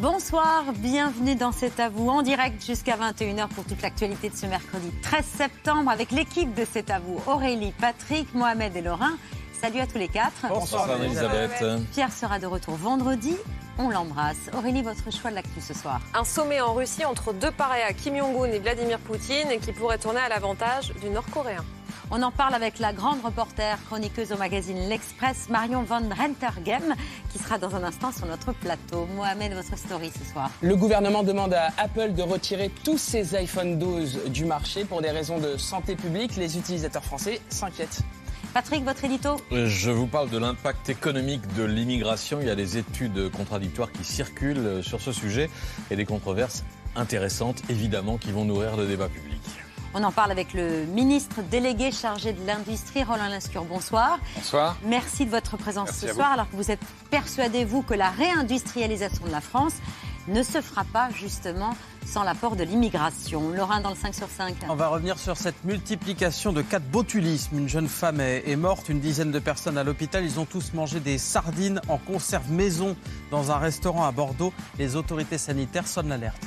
Bonsoir, bienvenue dans C'est à vous en direct jusqu'à 21h pour toute l'actualité de ce mercredi 13 septembre avec l'équipe de C'est à vous, Aurélie, Patrick, Mohamed et Laurent. Salut à tous les quatre. Bonsoir, Elisabeth. Pierre sera de retour vendredi. On l'embrasse. Aurélie, votre choix de l'actu ce soir Un sommet en Russie entre deux paréas, Kim Jong-un et Vladimir Poutine, qui pourrait tourner à l'avantage du Nord-Coréen. On en parle avec la grande reporter, chroniqueuse au magazine L'Express, Marion Van Rentergem, qui sera dans un instant sur notre plateau. Mohamed, votre story ce soir. Le gouvernement demande à Apple de retirer tous ses iPhone 12 du marché pour des raisons de santé publique. Les utilisateurs français s'inquiètent. Patrick, votre édito? Je vous parle de l'impact économique de l'immigration. Il y a des études contradictoires qui circulent sur ce sujet et des controverses intéressantes, évidemment, qui vont nourrir le débat public. On en parle avec le ministre délégué chargé de l'industrie, Roland Lescure. Bonsoir. Bonsoir. Merci de votre présence ce soir, alors que vous êtes persuadé, vous, que la réindustrialisation de la France ne se fera pas justement sans l'apport de l'immigration. Laurent dans le 5 sur 5. On va revenir sur cette multiplication de cas de botulisme. Une jeune femme est, est morte, une dizaine de personnes à l'hôpital. Ils ont tous mangé des sardines en conserve maison dans un restaurant à Bordeaux. Les autorités sanitaires sonnent l'alerte.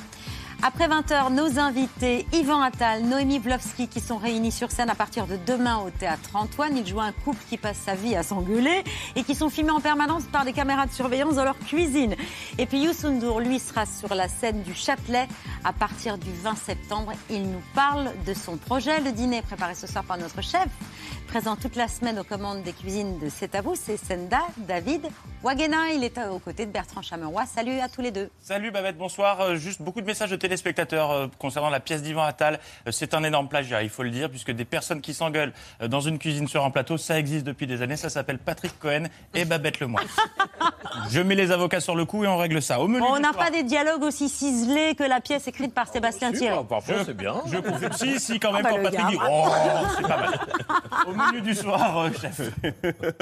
Après 20h, nos invités, Yvan Attal, Noémie Vlovski, qui sont réunis sur scène à partir de demain au Théâtre Antoine. Ils jouent un couple qui passe sa vie à s'engueuler et qui sont filmés en permanence par des caméras de surveillance dans leur cuisine. Et puis Youssou N'Dour, lui, sera sur la scène du Châtelet à partir du 20 septembre. Il nous parle de son projet. Le dîner préparé ce soir par notre chef, présent toute la semaine aux commandes des cuisines de C'est à vous, c'est Senda David Wagena. Il est aux côtés de Bertrand Chameroy. Salut à tous les deux. Salut Babette, bonsoir. Euh, juste beaucoup de messages de téléspectateurs euh, concernant la pièce d'Ivan Attal. Euh, c'est un énorme plagiat, il faut le dire, puisque des personnes qui s'engueulent dans une cuisine sur un plateau, ça existe depuis des années. Ça s'appelle Patrick Cohen et Babette Lemoyne. Je mets les avocats sur le coup et on règle ça. Au menu On n'a pas des dialogues aussi ciselés que la pièce écrite par Sébastien Thierry. Parfois, c'est bien. Je confirme. Si, si, quand même, Ah bah, quand Patrick gars. dit Oh, c'est pas mal. Menu du soir, euh, chef.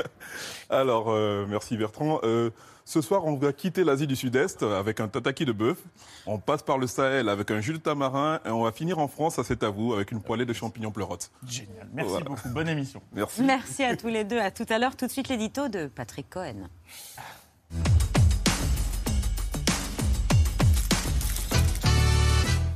Alors, euh, merci Bertrand. Euh, ce soir, on va quitter l'Asie du Sud-Est avec un tataki de bœuf. On passe par le Sahel avec un jus de tamarin et on va finir en France, ça c'est à vous, avec une poêlée de champignons pleurotes. Génial. Merci Voilà. beaucoup. Bonne émission. Merci. Merci à tous les deux. À tout à l'heure. Tout de suite, l'édito de Patrick Cohen.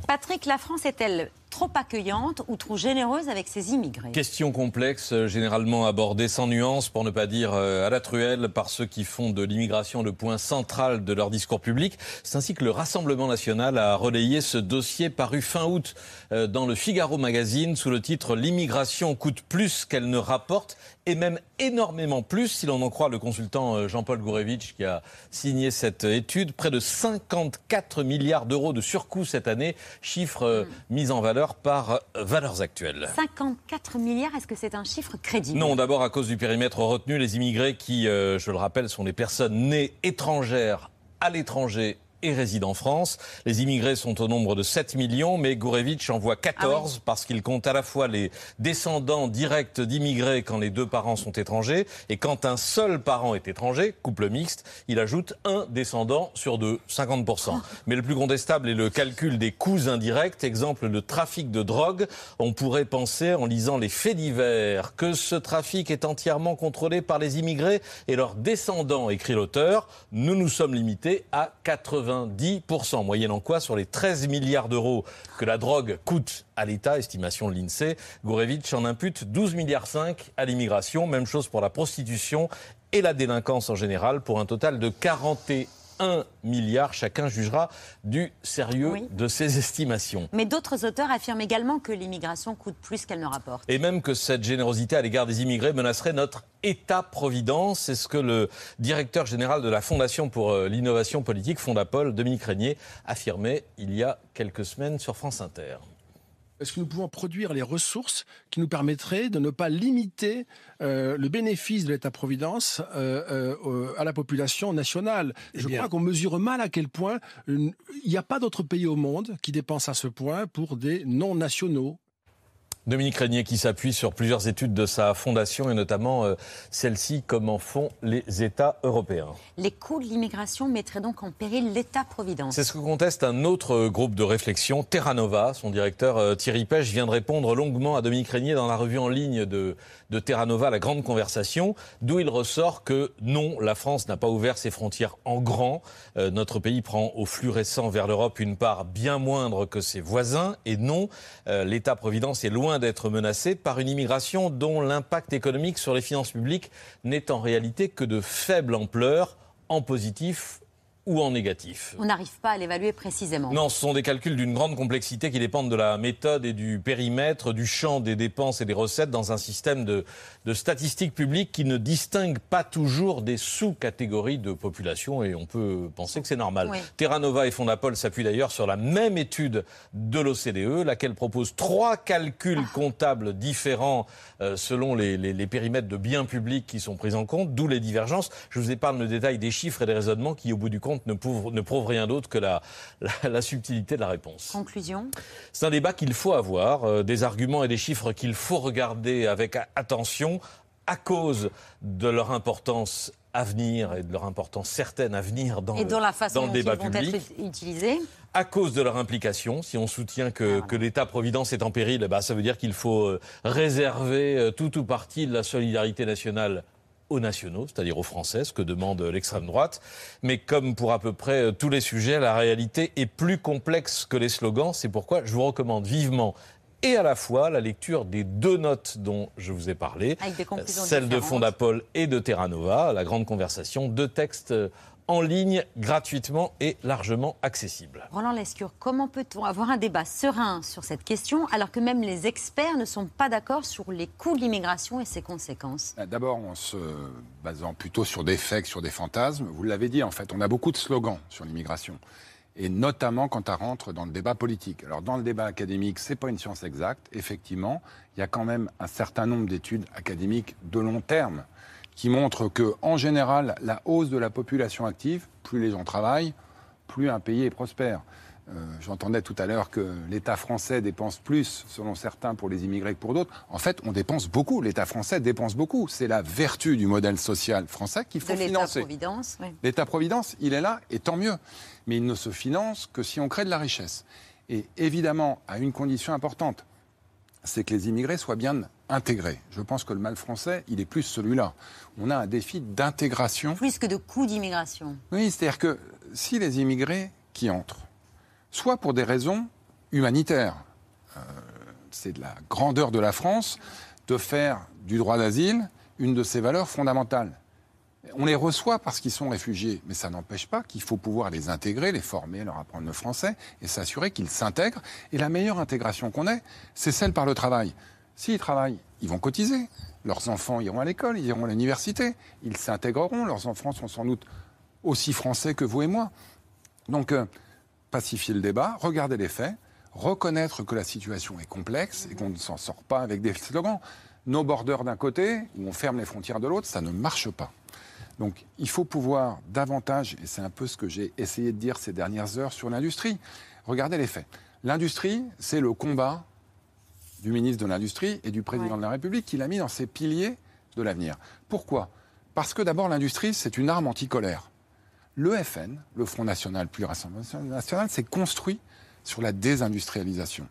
Patrick, la France est-elle trop accueillante ou trop généreuse avec ses immigrés Question complexe, euh, généralement abordée sans nuance, pour ne pas dire euh, à la truelle, par ceux qui font de l'immigration le point central de leur discours public. C'est ainsi que le Rassemblement national a relayé ce dossier paru fin août euh, dans le Figaro magazine sous le titre L'immigration coûte plus qu'elle ne rapporte et même énormément plus, si l'on en croit le consultant Jean-Paul Gourevitch qui a signé cette étude. Près de 54 milliards d'euros de surcoût cette année, chiffre euh, mis en valeur par euh, Valeurs Actuelles. 54 milliards, est-ce que c'est un chiffre crédible? Non, d'abord à cause du périmètre retenu, les immigrés qui, euh, je le rappelle, sont les personnes nées étrangères à l'étranger et résident en France. Les immigrés sont au nombre de 7 millions, mais Gourevitch en voit 14 parce qu'il compte à la fois les descendants directs d'immigrés quand les deux parents sont étrangers et quand un seul parent est étranger, couple mixte, il ajoute un descendant sur deux, 50%. Mais le plus contestable est le calcul des coûts indirects. Exemple, le trafic de drogue. On pourrait penser, en lisant les faits divers, que ce trafic est entièrement contrôlé par les immigrés et leurs descendants, écrit l'auteur. Nous nous sommes limités à 90%, moyennant quoi sur les 13 milliards d'euros que la drogue coûte à l'État, estimation de l'INSEE, Gourevitch en impute 12 milliards 5 à l'immigration, même chose pour la prostitution et la délinquance en général, pour un total de 41 milliards. Chacun jugera du sérieux Oui. de ces estimations. Mais d'autres auteurs affirment également que l'immigration coûte plus qu'elle ne rapporte. Et même que cette générosité à l'égard des immigrés menacerait notre État-providence. C'est ce que le directeur général de la Fondation pour euh, l'innovation politique, Fondapol, Dominique Régnier, affirmait il y a quelques semaines sur France Inter. Est-ce que nous pouvons produire les ressources qui nous permettraient de ne pas limiter euh, le bénéfice de l'État-providence euh, euh, à la population nationale? Eh Je bien. crois qu'on mesure mal à quel point il n'y a pas d'autre pays au monde qui dépense à ce point pour des non-nationaux. Dominique Régnier qui s'appuie sur plusieurs études de sa fondation et notamment euh, celle-ci, comment font les États européens. Les coûts de l'immigration mettraient donc en péril l'État-providence. C'est ce que conteste un autre euh, groupe de réflexion, Terra Nova. Son directeur euh, Thierry Pêche vient de répondre longuement à Dominique Régnier dans la revue en ligne de, de Terra Nova, La Grande Conversation, d'où il ressort que non, la France n'a pas ouvert ses frontières en grand. Euh, notre pays prend au flux récent vers l'Europe une part bien moindre que ses voisins. Et non, euh, l'État-providence est loin d'être menacé par une immigration dont l'impact économique sur les finances publiques n'est en réalité que de faible ampleur, en positif ou en négatif. On n'arrive pas à l'évaluer précisément. Non, ce sont des calculs d'une grande complexité qui dépendent de la méthode et du périmètre, du champ des dépenses et des recettes dans un système de, de statistiques publiques qui ne distingue pas toujours des sous-catégories de population et on peut penser que c'est normal. Oui. Terra Nova et Fondapol s'appuient d'ailleurs sur la même étude de l'OCDE, laquelle propose trois calculs comptables différents euh, selon les, les- les périmètres de biens publics qui sont pris en compte, d'où les divergences. Je vous épargne le détail des chiffres et des raisonnements qui, au bout du compte, ne prouvent rien d'autre que la, la- la subtilité de la réponse. Conclusion C'est un débat qu'il faut avoir, euh, des arguments et des chiffres qu'il faut regarder avec attention à cause de leur importance à venir et de leur importance certaine à venir dans, et le, dans la façon dans le dont ils débat vont public être utilisés. à cause de leur implication. Si on soutient que, que l'État-providence est en péril, ben, ça veut dire qu'il faut euh, réserver euh, tout ou partie de la solidarité nationale aux nationaux, c'est-à-dire aux Français, ce que demande l'extrême droite. Mais comme pour à peu près euh, tous les sujets, la réalité est plus complexe que les slogans. C'est pourquoi je vous recommande vivement et à la fois la lecture des deux notes dont je vous ai parlé, celle de. Fondapol et de Terra Nova, la grande conversation, deux textes euh, en ligne gratuitement et largement accessibles. Roland Lescure, comment peut-on avoir un débat serein sur cette question alors que même les experts ne sont pas d'accord sur les coûts de l'immigration et ses conséquences? Euh, D'abord, en se basant plutôt sur des faits que sur des fantasmes, vous l'avez dit, en fait, on a beaucoup de slogans sur l'immigration. Et notamment quand on rentre dans le débat politique. Alors, dans le débat académique, c'est pas une science exacte. Effectivement, il y a quand même un certain nombre d'études académiques de long terme qui montrent que, en général, la hausse de la population active, plus les gens travaillent, plus un pays est prospère. Euh, J'entendais tout à l'heure que l'État français dépense plus, selon certains, pour les immigrés que pour d'autres. En fait, on dépense beaucoup. L'État français dépense beaucoup. C'est la vertu du modèle social français qu'il faut financer. l'État-providence oui. L'État-providence, il est là, et tant mieux. Mais il ne se finance que si on crée de la richesse. Et évidemment, à une condition importante, c'est que les immigrés soient bien intégrés. Je pense que le mal français, il est plus celui-là. On a un défi d'intégration. Plus que de coûts d'immigration. Oui, c'est-à-dire que si les immigrés qui entrent, soit pour des raisons humanitaires, euh, c'est de la grandeur de la France de faire du droit d'asile une de ses valeurs fondamentales. On les reçoit parce qu'ils sont réfugiés, mais ça n'empêche pas qu'il faut pouvoir les intégrer, les former, leur apprendre le français et s'assurer qu'ils s'intègrent. Et la meilleure intégration qu'on ait, c'est celle par le travail. S'ils travaillent, ils vont cotiser. Leurs enfants iront à l'école, ils iront à l'université, ils s'intégreront. Leurs enfants sont sans doute aussi français que vous et moi. Donc, euh, pacifier le débat, regarder les faits, reconnaître que la situation est complexe et qu'on ne s'en sort pas avec des slogans. Nos bordeurs d'un côté, où on ferme les frontières de l'autre, ça ne marche pas. Donc, il faut pouvoir davantage, et c'est un peu ce que j'ai essayé de dire ces dernières heures sur l'industrie, regardez les faits. L'industrie, c'est le combat du ministre de l'Industrie et du président Ouais. de la République qui l'a mis dans ses piliers de l'avenir. Pourquoi? Parce que d'abord, l'industrie, c'est une arme anticolère. Le FN, le Front National plus Rassemblement National, s'est construit sur la désindustrialisation.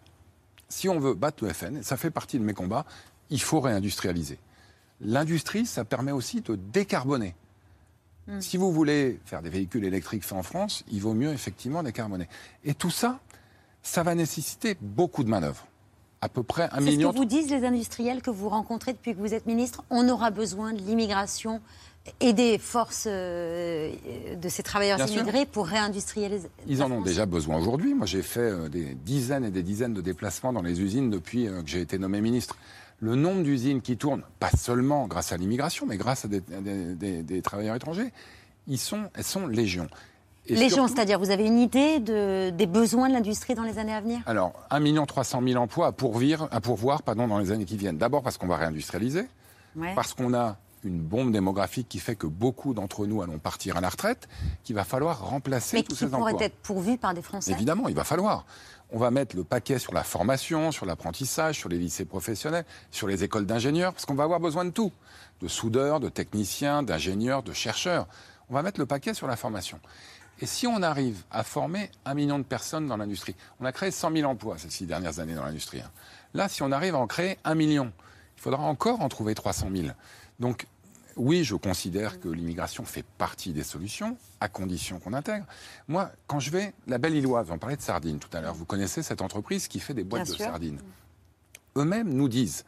Si on veut battre le FN, ça fait partie de mes combats, il faut réindustrialiser. L'industrie, ça permet aussi de décarboner. Si vous voulez faire des véhicules électriques faits en France, il vaut mieux effectivement décarboner. Et tout ça, ça va nécessiter beaucoup de manœuvres. À peu près un C'est ce million. que vous disent les industriels que vous rencontrez depuis que vous êtes ministre. On aura besoin de l'immigration et des forces euh, de ces travailleurs Bien sûr. immigrés pour réindustrialiser. Ils en ont déjà besoin aujourd'hui. Moi, j'ai fait euh, des dizaines et des dizaines de déplacements dans les usines depuis euh, que j'ai été nommé ministre. Le nombre d'usines qui tournent, pas seulement grâce à l'immigration, mais grâce à des, à des- des- des travailleurs étrangers, ils sont, elles sont légion. Et Les gens, surtout- c'est-à-dire, vous avez une idée de, des besoins de l'industrie dans les années à venir? Alors, 1 300 000 emplois à pourvoir, à pourvoir pardon, dans les années qui viennent. D'abord parce qu'on va réindustrialiser, Ouais. parce qu'on a une bombe démographique qui fait que beaucoup d'entre nous allons partir à la retraite, qu'il va falloir remplacer Mais tous qui ces pourraient emplois. être pourvus par des Français? Évidemment, il va falloir. On va mettre le paquet sur la formation, sur l'apprentissage, sur les lycées professionnels, sur les écoles d'ingénieurs, parce qu'on va avoir besoin de tout. De soudeurs, de techniciens, d'ingénieurs, de chercheurs. On va mettre le paquet sur la formation. Et si on arrive à former un million de personnes dans l'industrie, on a créé 100 000 emplois ces six dernières années dans l'industrie. hein. Là, si on arrive à en créer un million, il faudra encore en trouver 300 000. Donc, oui, je considère que l'immigration fait partie des solutions, à condition qu'on intègre. Moi, quand je vais, la Belle Illoise, on parlait de sardines tout à l'heure, vous connaissez cette entreprise qui fait des boîtes Bien de sûr. sardines. Eux-mêmes nous disent,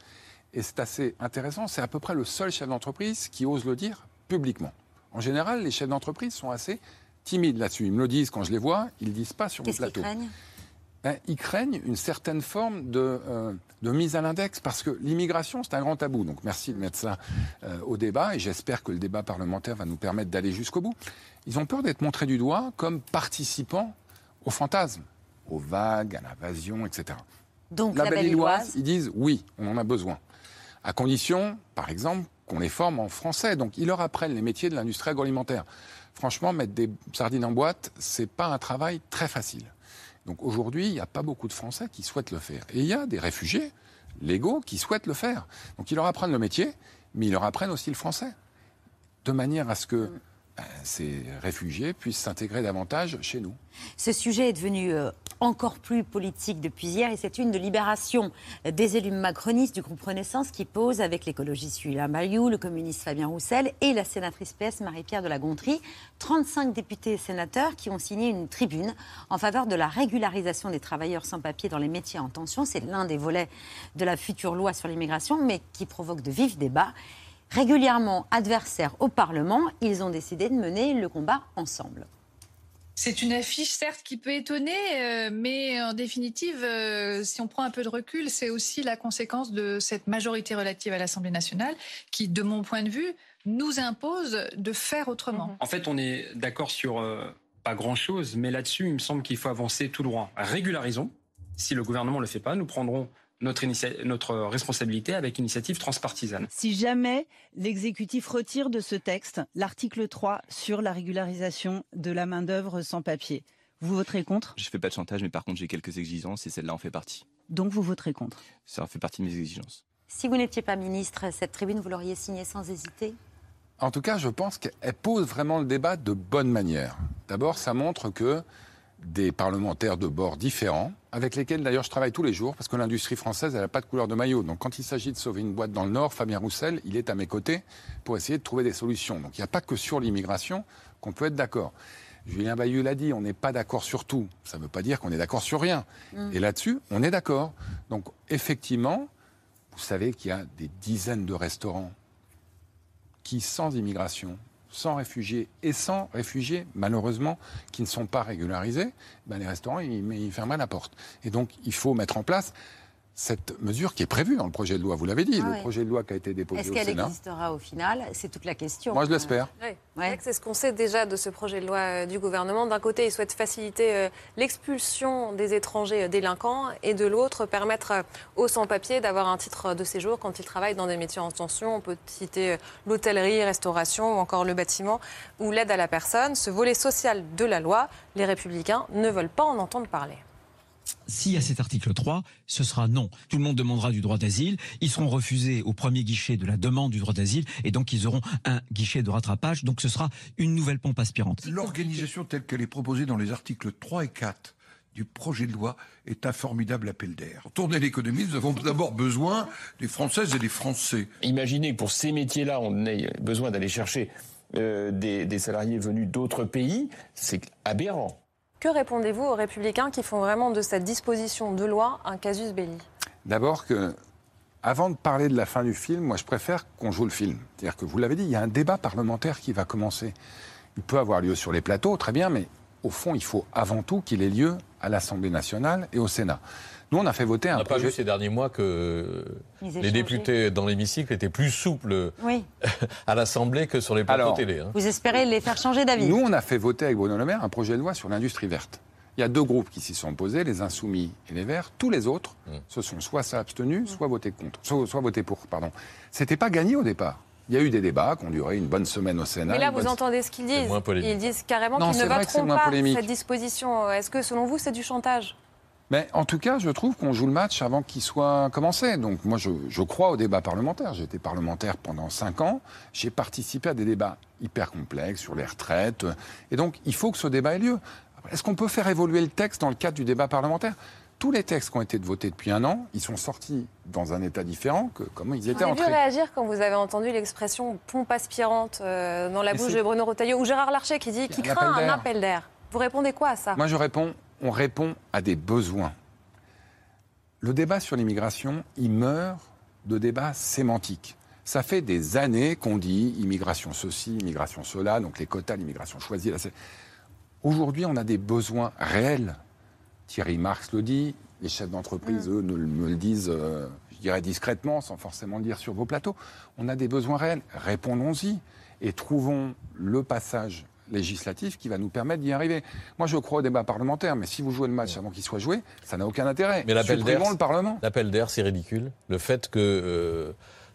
et c'est assez intéressant, c'est à peu près le seul chef d'entreprise qui ose le dire publiquement. En général, les chefs d'entreprise sont assez timides là-dessus. Ils me le disent quand je les vois, ils ne disent pas sur le plateau. Ils craignent une certaine forme de, euh, de mise à l'index parce que l'immigration, c'est un grand tabou. Donc merci de mettre ça euh, au débat et j'espère que le débat parlementaire va nous permettre d'aller jusqu'au bout. Ils ont peur d'être montrés du doigt comme participants au fantasme, aux vagues, à l'invasion, etc. Donc, La, la, Belle Illoise, ils disent oui, on en a besoin. À condition, par exemple, qu'on les forme en français. Donc, ils leur apprennent les métiers de l'industrie agroalimentaire. Franchement, mettre des sardines en boîte, c'est pas un travail très facile. Donc, aujourd'hui, il n'y a pas beaucoup de Français qui souhaitent le faire. Et il y a des réfugiés légaux qui souhaitent le faire. Donc, ils leur apprennent le métier, mais ils leur apprennent aussi le français. De manière à ce que ben, ces réfugiés puissent s'intégrer davantage chez nous. ce sujet est devenu euh, encore plus politique depuis hier et c'est une de libération des élus macronistes du groupe Renaissance qui pose avec l'écologiste Julien Bayou, le communiste Fabien Roussel et la sénatrice PS Marie-Pierre de la Gontrie. 35 députés et sénateurs qui ont signé une tribune en faveur de la régularisation des travailleurs sans papier dans les métiers en tension. C'est l'un des volets de la future loi sur l'immigration, mais qui provoque de vifs débats. Régulièrement adversaires au Parlement, ils ont décidé de mener le combat ensemble. C'est une affiche, certes, qui peut étonner, euh, mais en définitive, euh, si on prend un peu de recul, c'est aussi la conséquence de cette majorité relative à l'Assemblée nationale qui, de mon point de vue, nous impose de faire autrement. En fait, on est d'accord sur euh, pas grand-chose, mais là-dessus, il me semble qu'il faut avancer tout droit. Régularisons. Si le gouvernement ne le fait pas, nous prendrons notre, responsabilité avec une initiative transpartisane. Si jamais l'exécutif retire de ce texte l'article 3 sur la régularisation de la main-d'œuvre sans papier, vous voterez contre? Je fais pas de chantage, mais par contre, j'ai quelques exigences et celle-là en fait partie. Donc vous voterez contre? Ça en fait partie de mes exigences. Si vous n'étiez pas ministre, cette tribune, vous l'auriez signée sans hésiter? En tout cas, je pense qu'elle pose vraiment le débat de bonne manière. D'abord, ça montre que des parlementaires de bords différents, avec lesquels d'ailleurs je travaille tous les jours, parce que l'industrie française, elle n'a pas de couleur de maillot. Donc quand il s'agit de sauver une boîte dans le Nord, Fabien Roussel, il est à mes côtés pour essayer de trouver des solutions. Donc il n'y a pas que sur l'immigration qu'on peut être d'accord. Julien Bayou l'a dit, on n'est pas d'accord sur tout. Ça ne veut pas dire qu'on est d'accord sur rien. Mm. Et là-dessus, on est d'accord. Donc effectivement, vous savez qu'il y a des dizaines de restaurants qui, sans immigration, sans réfugiés et sans réfugiés, malheureusement, qui ne sont pas régularisés, ben les restaurants, ils, ils fermeraient la porte. Et donc, il faut mettre en place cette mesure qui est prévue dans le projet de loi. Vous l'avez dit, Ah le ouais. projet de loi qui a été déposé Est-ce au qu'elle Sénat. existera au final? C'est toute la question. Moi, je l'espère. Oui, c'est ce qu'on sait déjà de ce projet de loi euh, du gouvernement. D'un côté, il souhaite faciliter euh, l'expulsion des étrangers euh, délinquants et de l'autre, permettre euh, aux sans-papiers d'avoir un titre de séjour quand ils travaillent dans des métiers en tension. On peut citer euh, l'hôtellerie, restauration ou encore le bâtiment ou l'aide à la personne. Ce volet social de la loi, les républicains ne veulent pas en entendre parler. S'il y a cet article 3, ce sera non. Tout le monde demandera du droit d'asile. Ils seront refusés au premier guichet de la demande du droit d'asile et donc ils auront un guichet de rattrapage. Donc ce sera une nouvelle pompe aspirante. L'organisation telle qu'elle est proposée dans les articles 3 et 4 du projet de loi est un formidable appel d'air. Pour tourner l'économie, nous avons d'abord besoin des Françaises et des Français. Imaginez que pour ces métiers-là, on ait besoin d'aller chercher euh, des, des salariés venus d'autres pays, c'est aberrant. Que répondez-vous aux républicains qui font vraiment de cette disposition de loi un casus belli? D'abord avant de parler de la fin du film, moi je préfère qu'on joue le film. C'est-à-dire que vous l'avez dit, il y a un débat parlementaire qui va commencer. Il peut avoir lieu sur les plateaux, très bien, mais au fond, il faut avant tout qu'il ait lieu à l'Assemblée nationale et au Sénat. Nous, on a fait voter On un n'a pas projet. vu ces derniers mois que les députés dans l'hémicycle étaient plus souples Oui. à l'Assemblée que sur les plateaux télé. hein. Vous espérez les faire changer d'avis? Nous, on a fait voter avec Bruno Le Maire un projet de loi sur l'industrie verte. Il y a deux groupes qui s'y sont opposés, les Insoumis et les Verts. Tous les autres Mm. se sont soit abstenus, soit votés contre, soit, soit votés pour. Pardon. C'était pas gagné au départ. Il y a eu des débats qui ont duré une bonne semaine au Sénat. Mais là, vous bonne- entendez ce qu'ils disent. Ils disent carrément qu'ils ne voteront pas polémique. cette disposition. Est-ce que, selon vous, c'est du chantage? Mais en tout cas, je trouve qu'on joue le match avant qu'il soit commencé. Donc moi, je, je crois au débat parlementaire. J'ai été parlementaire pendant cinq ans. J'ai participé à des débats hyper complexes sur les retraites. Et donc, il faut que ce débat ait lieu. Est-ce qu'on peut faire évoluer le texte dans le cadre du débat parlementaire? Tous les textes qui ont été votés depuis un an, ils sont sortis dans un état différent que comment ils étaient Vous avez entrés. réagir quand vous avez entendu l'expression pompe aspirante euh, dans la bouche de Bruno Retailleau ou Gérard Larcher qui dit qu'il un craint un appel d'air. Vous répondez quoi à ça? Moi, je réponds, on répond à des besoins. Le débat sur l'immigration, il meurt de débats sémantiques. Ça fait des années qu'on dit immigration ceci, immigration cela, donc les quotas, l'immigration choisie. Aujourd'hui, on a des besoins réels. Thierry Marx le dit, les chefs d'entreprise, eux, ne le- me le disent, euh, je dirais discrètement, sans forcément le dire sur vos plateaux. On a des besoins réels. Répondons-y et trouvons le passage législatif qui va nous permettre d'y arriver. Moi, je crois au débat parlementaire, mais si vous jouez le match avant qu'il soit joué, ça n'a aucun intérêt. Mais l'appel d'air, le Parlement. l'appel d'air, c'est ridicule. Le fait que euh,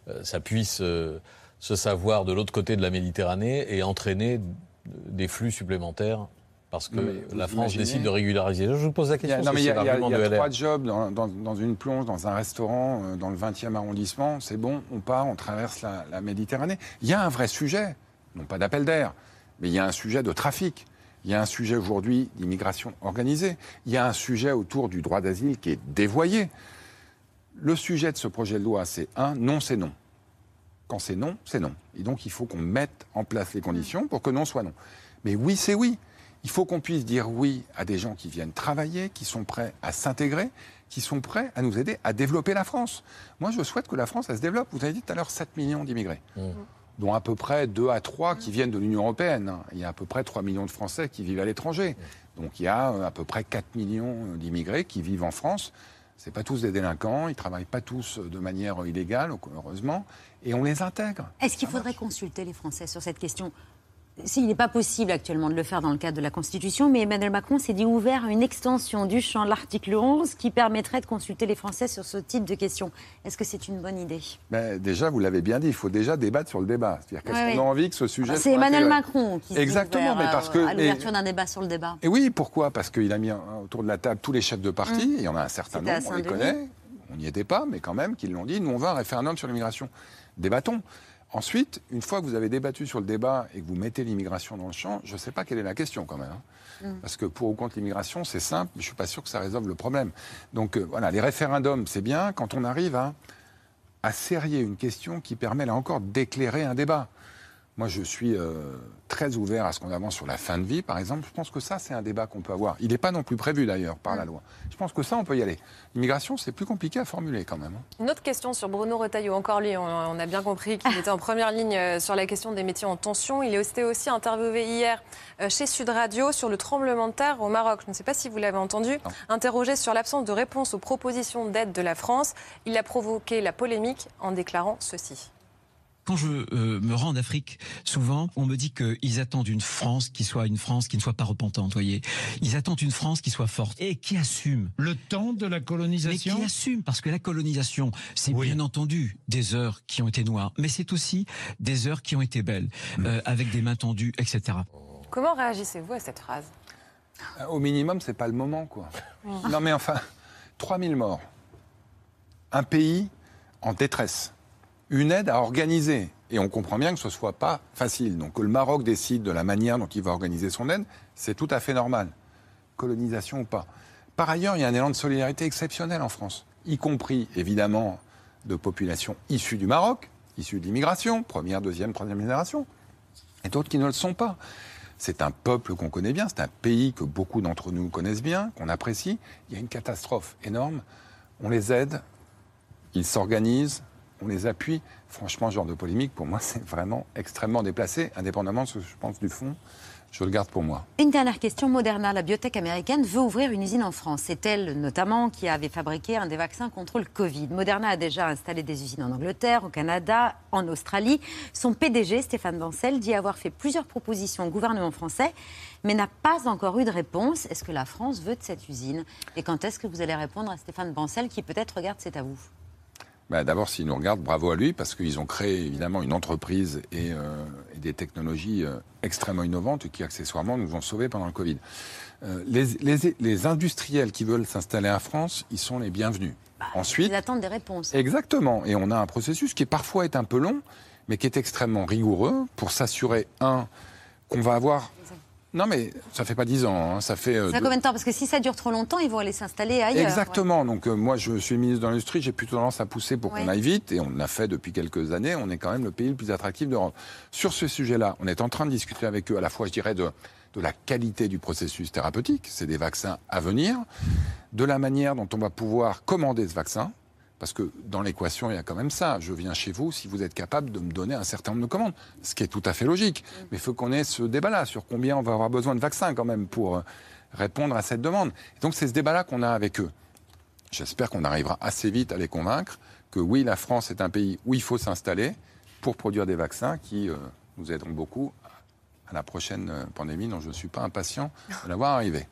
euh, ça puisse euh, se savoir de l'autre côté de la Méditerranée et entraîner des flux supplémentaires parce que la France imaginez- décide de régulariser. Je vous pose la question. non, mais il y a, trois jobs dans, dans- dans une plonge, dans un restaurant, dans le 20e arrondissement. C'est bon, on part, on traverse la, la Méditerranée. Il y a un vrai sujet, non pas d'appel d'air, mais il y a un sujet de trafic. Il y a un sujet aujourd'hui d'immigration organisée. Il y a un sujet autour du droit d'asile qui est dévoyé. Le sujet de ce projet de loi, c'est un, non, c'est non. Quand c'est non, c'est non. Et donc, il faut qu'on mette en place les conditions pour que non soit non. Mais oui, c'est oui. Il faut qu'on puisse dire oui à des gens qui viennent travailler, qui sont prêts à s'intégrer, qui sont prêts à nous aider à développer la France. Moi, je souhaite que la France, elle se développe. Vous avez dit tout à l'heure 7 millions d'immigrés, dont à peu près 2 à 3 qui viennent de l'Union européenne. Il y a à peu près 3 millions de Français qui vivent à l'étranger. Donc il y a euh, à peu près 4 millions d'immigrés qui vivent en France. C'est pas tous des délinquants, ils travaillent pas tous de manière illégale, heureusement, et on les intègre. Est-ce qu'il faudrait consulter les Français sur cette question? S'il n'est pas possible actuellement de le faire dans le cadre de la Constitution, mais Emmanuel Macron s'est dit ouvert à une extension du champ de l'article 11 qui permettrait de consulter les Français sur ce type de questions. Est-ce que c'est une bonne idée? Mais déjà, vous l'avez bien dit, il faut déjà débattre sur le débat. C'est-à-dire qu'est-ce Ouais, qu'on a envie que ce sujet C'est Emmanuel Macron qui s'est Exactement, mais à- parce que à l'ouverture d'un débat sur le débat. Et oui, pourquoi? Parce qu'il a mis autour de la table tous les chefs de parti, Mmh. et il y en a un certain nombre, on les connaît, on n'y était pas, mais quand même, qui l'ont dit, nous on veut un référendum sur l'immigration. Débattons. Ensuite, une fois que vous avez débattu sur le débat et que vous mettez l'immigration dans le champ, je ne sais pas quelle est la question quand même. hein. Mm. Parce que pour ou contre l'immigration, c'est simple, mais je ne suis pas sûr que ça résolve le problème. Donc euh, voilà, les référendums, c'est bien quand on arrive à, à serrer une question qui permet là encore d'éclairer un débat. Moi, je suis euh, très ouvert à ce qu'on avance sur la fin de vie, par exemple. Je pense que ça, c'est un débat qu'on peut avoir. Il n'est pas non plus prévu, d'ailleurs, par la loi. Je pense que ça, on peut y aller. L'immigration, c'est plus compliqué à formuler, quand même. hein. Une autre question sur Bruno Retailleau. Encore lui, on, on a bien compris qu'il était en première ligne euh, sur la question des métiers en tension. Il était aussi interviewé hier euh, chez Sud Radio sur le tremblement de terre au Maroc. Je ne sais pas si vous l'avez entendu. Interrogé sur l'absence de réponse aux propositions d'aide de la France, il a provoqué la polémique en déclarant ceci. Quand je euh, me rends en Afrique, souvent, on me dit qu'ils attendent une France qui soit une France qui ne soit pas repentante, voyez. Ils attendent une France qui soit forte et qui assume. Le temps de la colonisation Mais qui assume, parce que la colonisation, c'est bien entendu des heures qui ont été noires, mais c'est aussi des heures qui ont été belles, euh, avec des mains tendues, etc. Comment réagissez-vous à cette phrase? Euh, Au minimum, c'est pas le moment, quoi. Non, mais enfin, 3000 morts. Un pays en détresse. Une aide à organiser. Et on comprend bien que ce soit pas facile. Donc que le Maroc décide de la manière dont il va organiser son aide, c'est tout à fait normal. Colonisation ou pas. Par ailleurs, il y a un élan de solidarité exceptionnel en France, y compris évidemment de populations issues du Maroc, issues de l'immigration, première, deuxième, troisième génération, et d'autres qui ne le sont pas. C'est un peuple qu'on connaît bien, c'est un pays que beaucoup d'entre nous connaissent bien, qu'on apprécie. Il y a une catastrophe énorme. On les aide, ils s'organisent, on les appuie. Franchement, ce genre de polémique, pour moi, c'est vraiment extrêmement déplacé, indépendamment de ce que je pense du fond. Je le garde pour moi. Une dernière question. Moderna, la biotech américaine, veut ouvrir une usine en France. C'est elle, notamment, qui avait fabriqué un des vaccins contre le Covid. Moderna a déjà installé des usines en Angleterre, au Canada, en Australie. Son PDG, Stéphane Bancel, dit avoir fait plusieurs propositions au gouvernement français, mais n'a pas encore eu de réponse. Est-ce que la France veut de cette usine? Et quand est-ce que vous allez répondre à Stéphane Bancel, qui peut-être regarde C'est à vous? Bah, D'abord, s'il nous regarde, bravo à lui, parce qu'ils ont créé évidemment une entreprise et, euh, et des technologies euh, extrêmement innovantes qui, accessoirement, nous ont sauvés pendant le Covid. Euh, les, les- les industriels qui veulent s'installer en France, ils sont les bienvenus. Ensuite, Ils attendent des réponses. Exactement. Et on a un processus qui parfois est un peu long, mais qui est extrêmement rigoureux pour s'assurer, un, qu'on va avoir. Non, mais ça fait pas dix ans, hein, ça fait. euh, Ça deux- combien de temps? Parce que si ça dure trop longtemps, ils vont aller s'installer ailleurs. Exactement. Donc euh, moi, je suis ministre de l'Industrie, j'ai plutôt tendance à pousser pour Ouais. qu'on aille vite, et on l'a fait depuis quelques années. On est quand même le pays le plus attractif d'Europe. Sur ce sujet-là, on est en train de discuter avec eux à la fois, je dirais, de, de la qualité du processus thérapeutique, c'est des vaccins à venir, de la manière dont on va pouvoir commander ce vaccin. Parce que dans l'équation, il y a quand même ça. Je viens chez vous si vous êtes capable de me donner un certain nombre de commandes. Ce qui est tout à fait logique. Mais il faut qu'on ait ce débat-là sur combien on va avoir besoin de vaccins quand même pour euh, répondre à cette demande. Et donc c'est ce débat-là qu'on a avec eux. J'espère qu'on arrivera assez vite à les convaincre que oui, la France est un pays où il faut s'installer pour produire des vaccins qui euh, nous aideront beaucoup à la prochaine euh, pandémie dont je ne suis pas impatient de la voir arriver.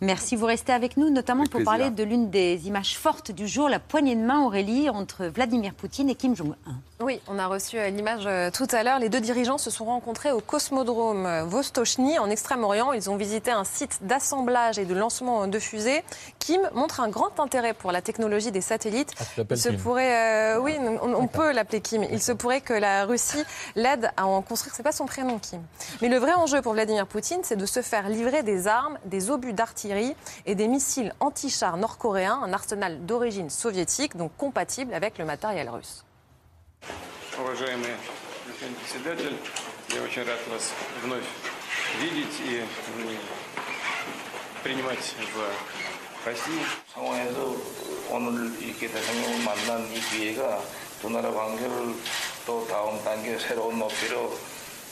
Merci, vous restez avec nous, notamment Avec pour plaisir. parler de l'une des images fortes du jour, la poignée de main, Aurélie, entre Vladimir Poutine et Kim Jong-un. Oui, on a reçu euh, l'image euh, tout à l'heure. Les deux dirigeants se sont rencontrés au cosmodrome euh, Vostochny en Extrême-Orient. Ils ont visité un site d'assemblage et de lancement de fusées. Kim montre un grand intérêt pour la technologie des satellites. tu l'appelles Il se Kim pourrait, euh, oui, on, on peut l'appeler Kim. Il se pourrait que la Russie l'aide à en construire. C'est pas son prénom, Kim. Mais le vrai enjeu pour Vladimir Poutine, c'est de se faire livrer des armes, des obus d'artillerie et des missiles anti-chars nord-coréens, un arsenal d'origine soviétique, donc compatible avec le matériel russe.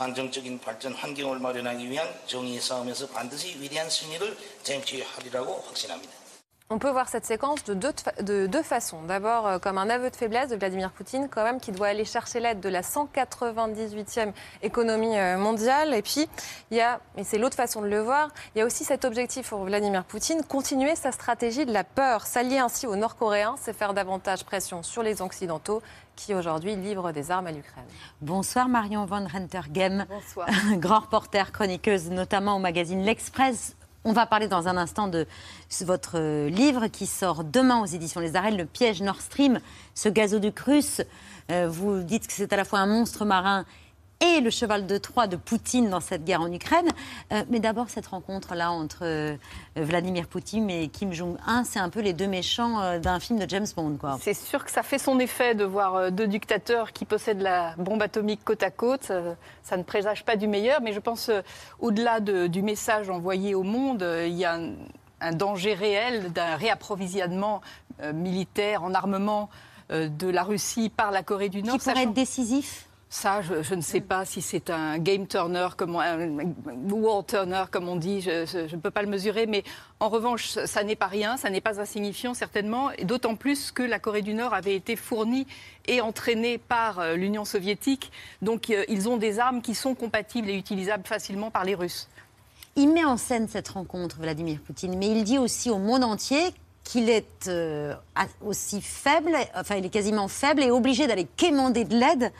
안정적인 발전 환경을 마련하기 위한 정의의 싸움에서 반드시 위대한 승리를 쟁취하리라고 확신합니다. On peut voir cette séquence de deux, de deux façons. D'abord, euh, comme un aveu de faiblesse de Vladimir Poutine, quand même, qui doit aller chercher l'aide de la 198e économie euh, mondiale. Et puis, il y a, et c'est l'autre façon de le voir, il y a aussi cet objectif pour Vladimir Poutine, continuer sa stratégie de la peur. S'allier ainsi aux Nord-Coréens, c'est faire davantage pression sur les Occidentaux qui aujourd'hui livrent des armes à l'Ukraine. Bonsoir Marion Van Rentergem. Bonsoir. Grand reporter, chroniqueuse, notamment au magazine L'Express. On va parler dans un instant de votre euh, livre qui sort demain aux éditions Les Arènes, Le piège Nord Stream, ce gazoduc russe. Euh, vous dites que c'est à la fois un monstre marin et le cheval de Troie de Poutine dans cette guerre en Ukraine. Euh, mais d'abord, cette rencontre-là entre euh, Vladimir Poutine et Kim Jong-un, c'est un peu les deux méchants euh, d'un film de James Bond. Quoi. C'est sûr que ça fait son effet de voir deux dictateurs qui possèdent la bombe atomique côte à côte. Ça ne présage pas du meilleur, mais je pense, au-delà de- du message envoyé au monde, il y a un, un danger réel d'un réapprovisionnement militaire en armement de la Russie par la Corée du Nord. Qui pourrait être décisif? Ça, je, je ne sais pas si c'est un game turner, comme on- un wall turner, comme on dit, je ne peux pas le mesurer, mais en revanche, ça n'est pas rien, ça n'est pas insignifiant certainement, d'autant plus que la Corée du Nord avait été fournie et entraînée par euh, l'Union soviétique, donc euh, ils ont des armes qui sont compatibles et utilisables facilement par les Russes. Il met en scène cette rencontre, Vladimir Poutine, mais il dit aussi au monde entier qu'il est euh, aussi faible, enfin il est quasiment faible et obligé d'aller quémander de l'aide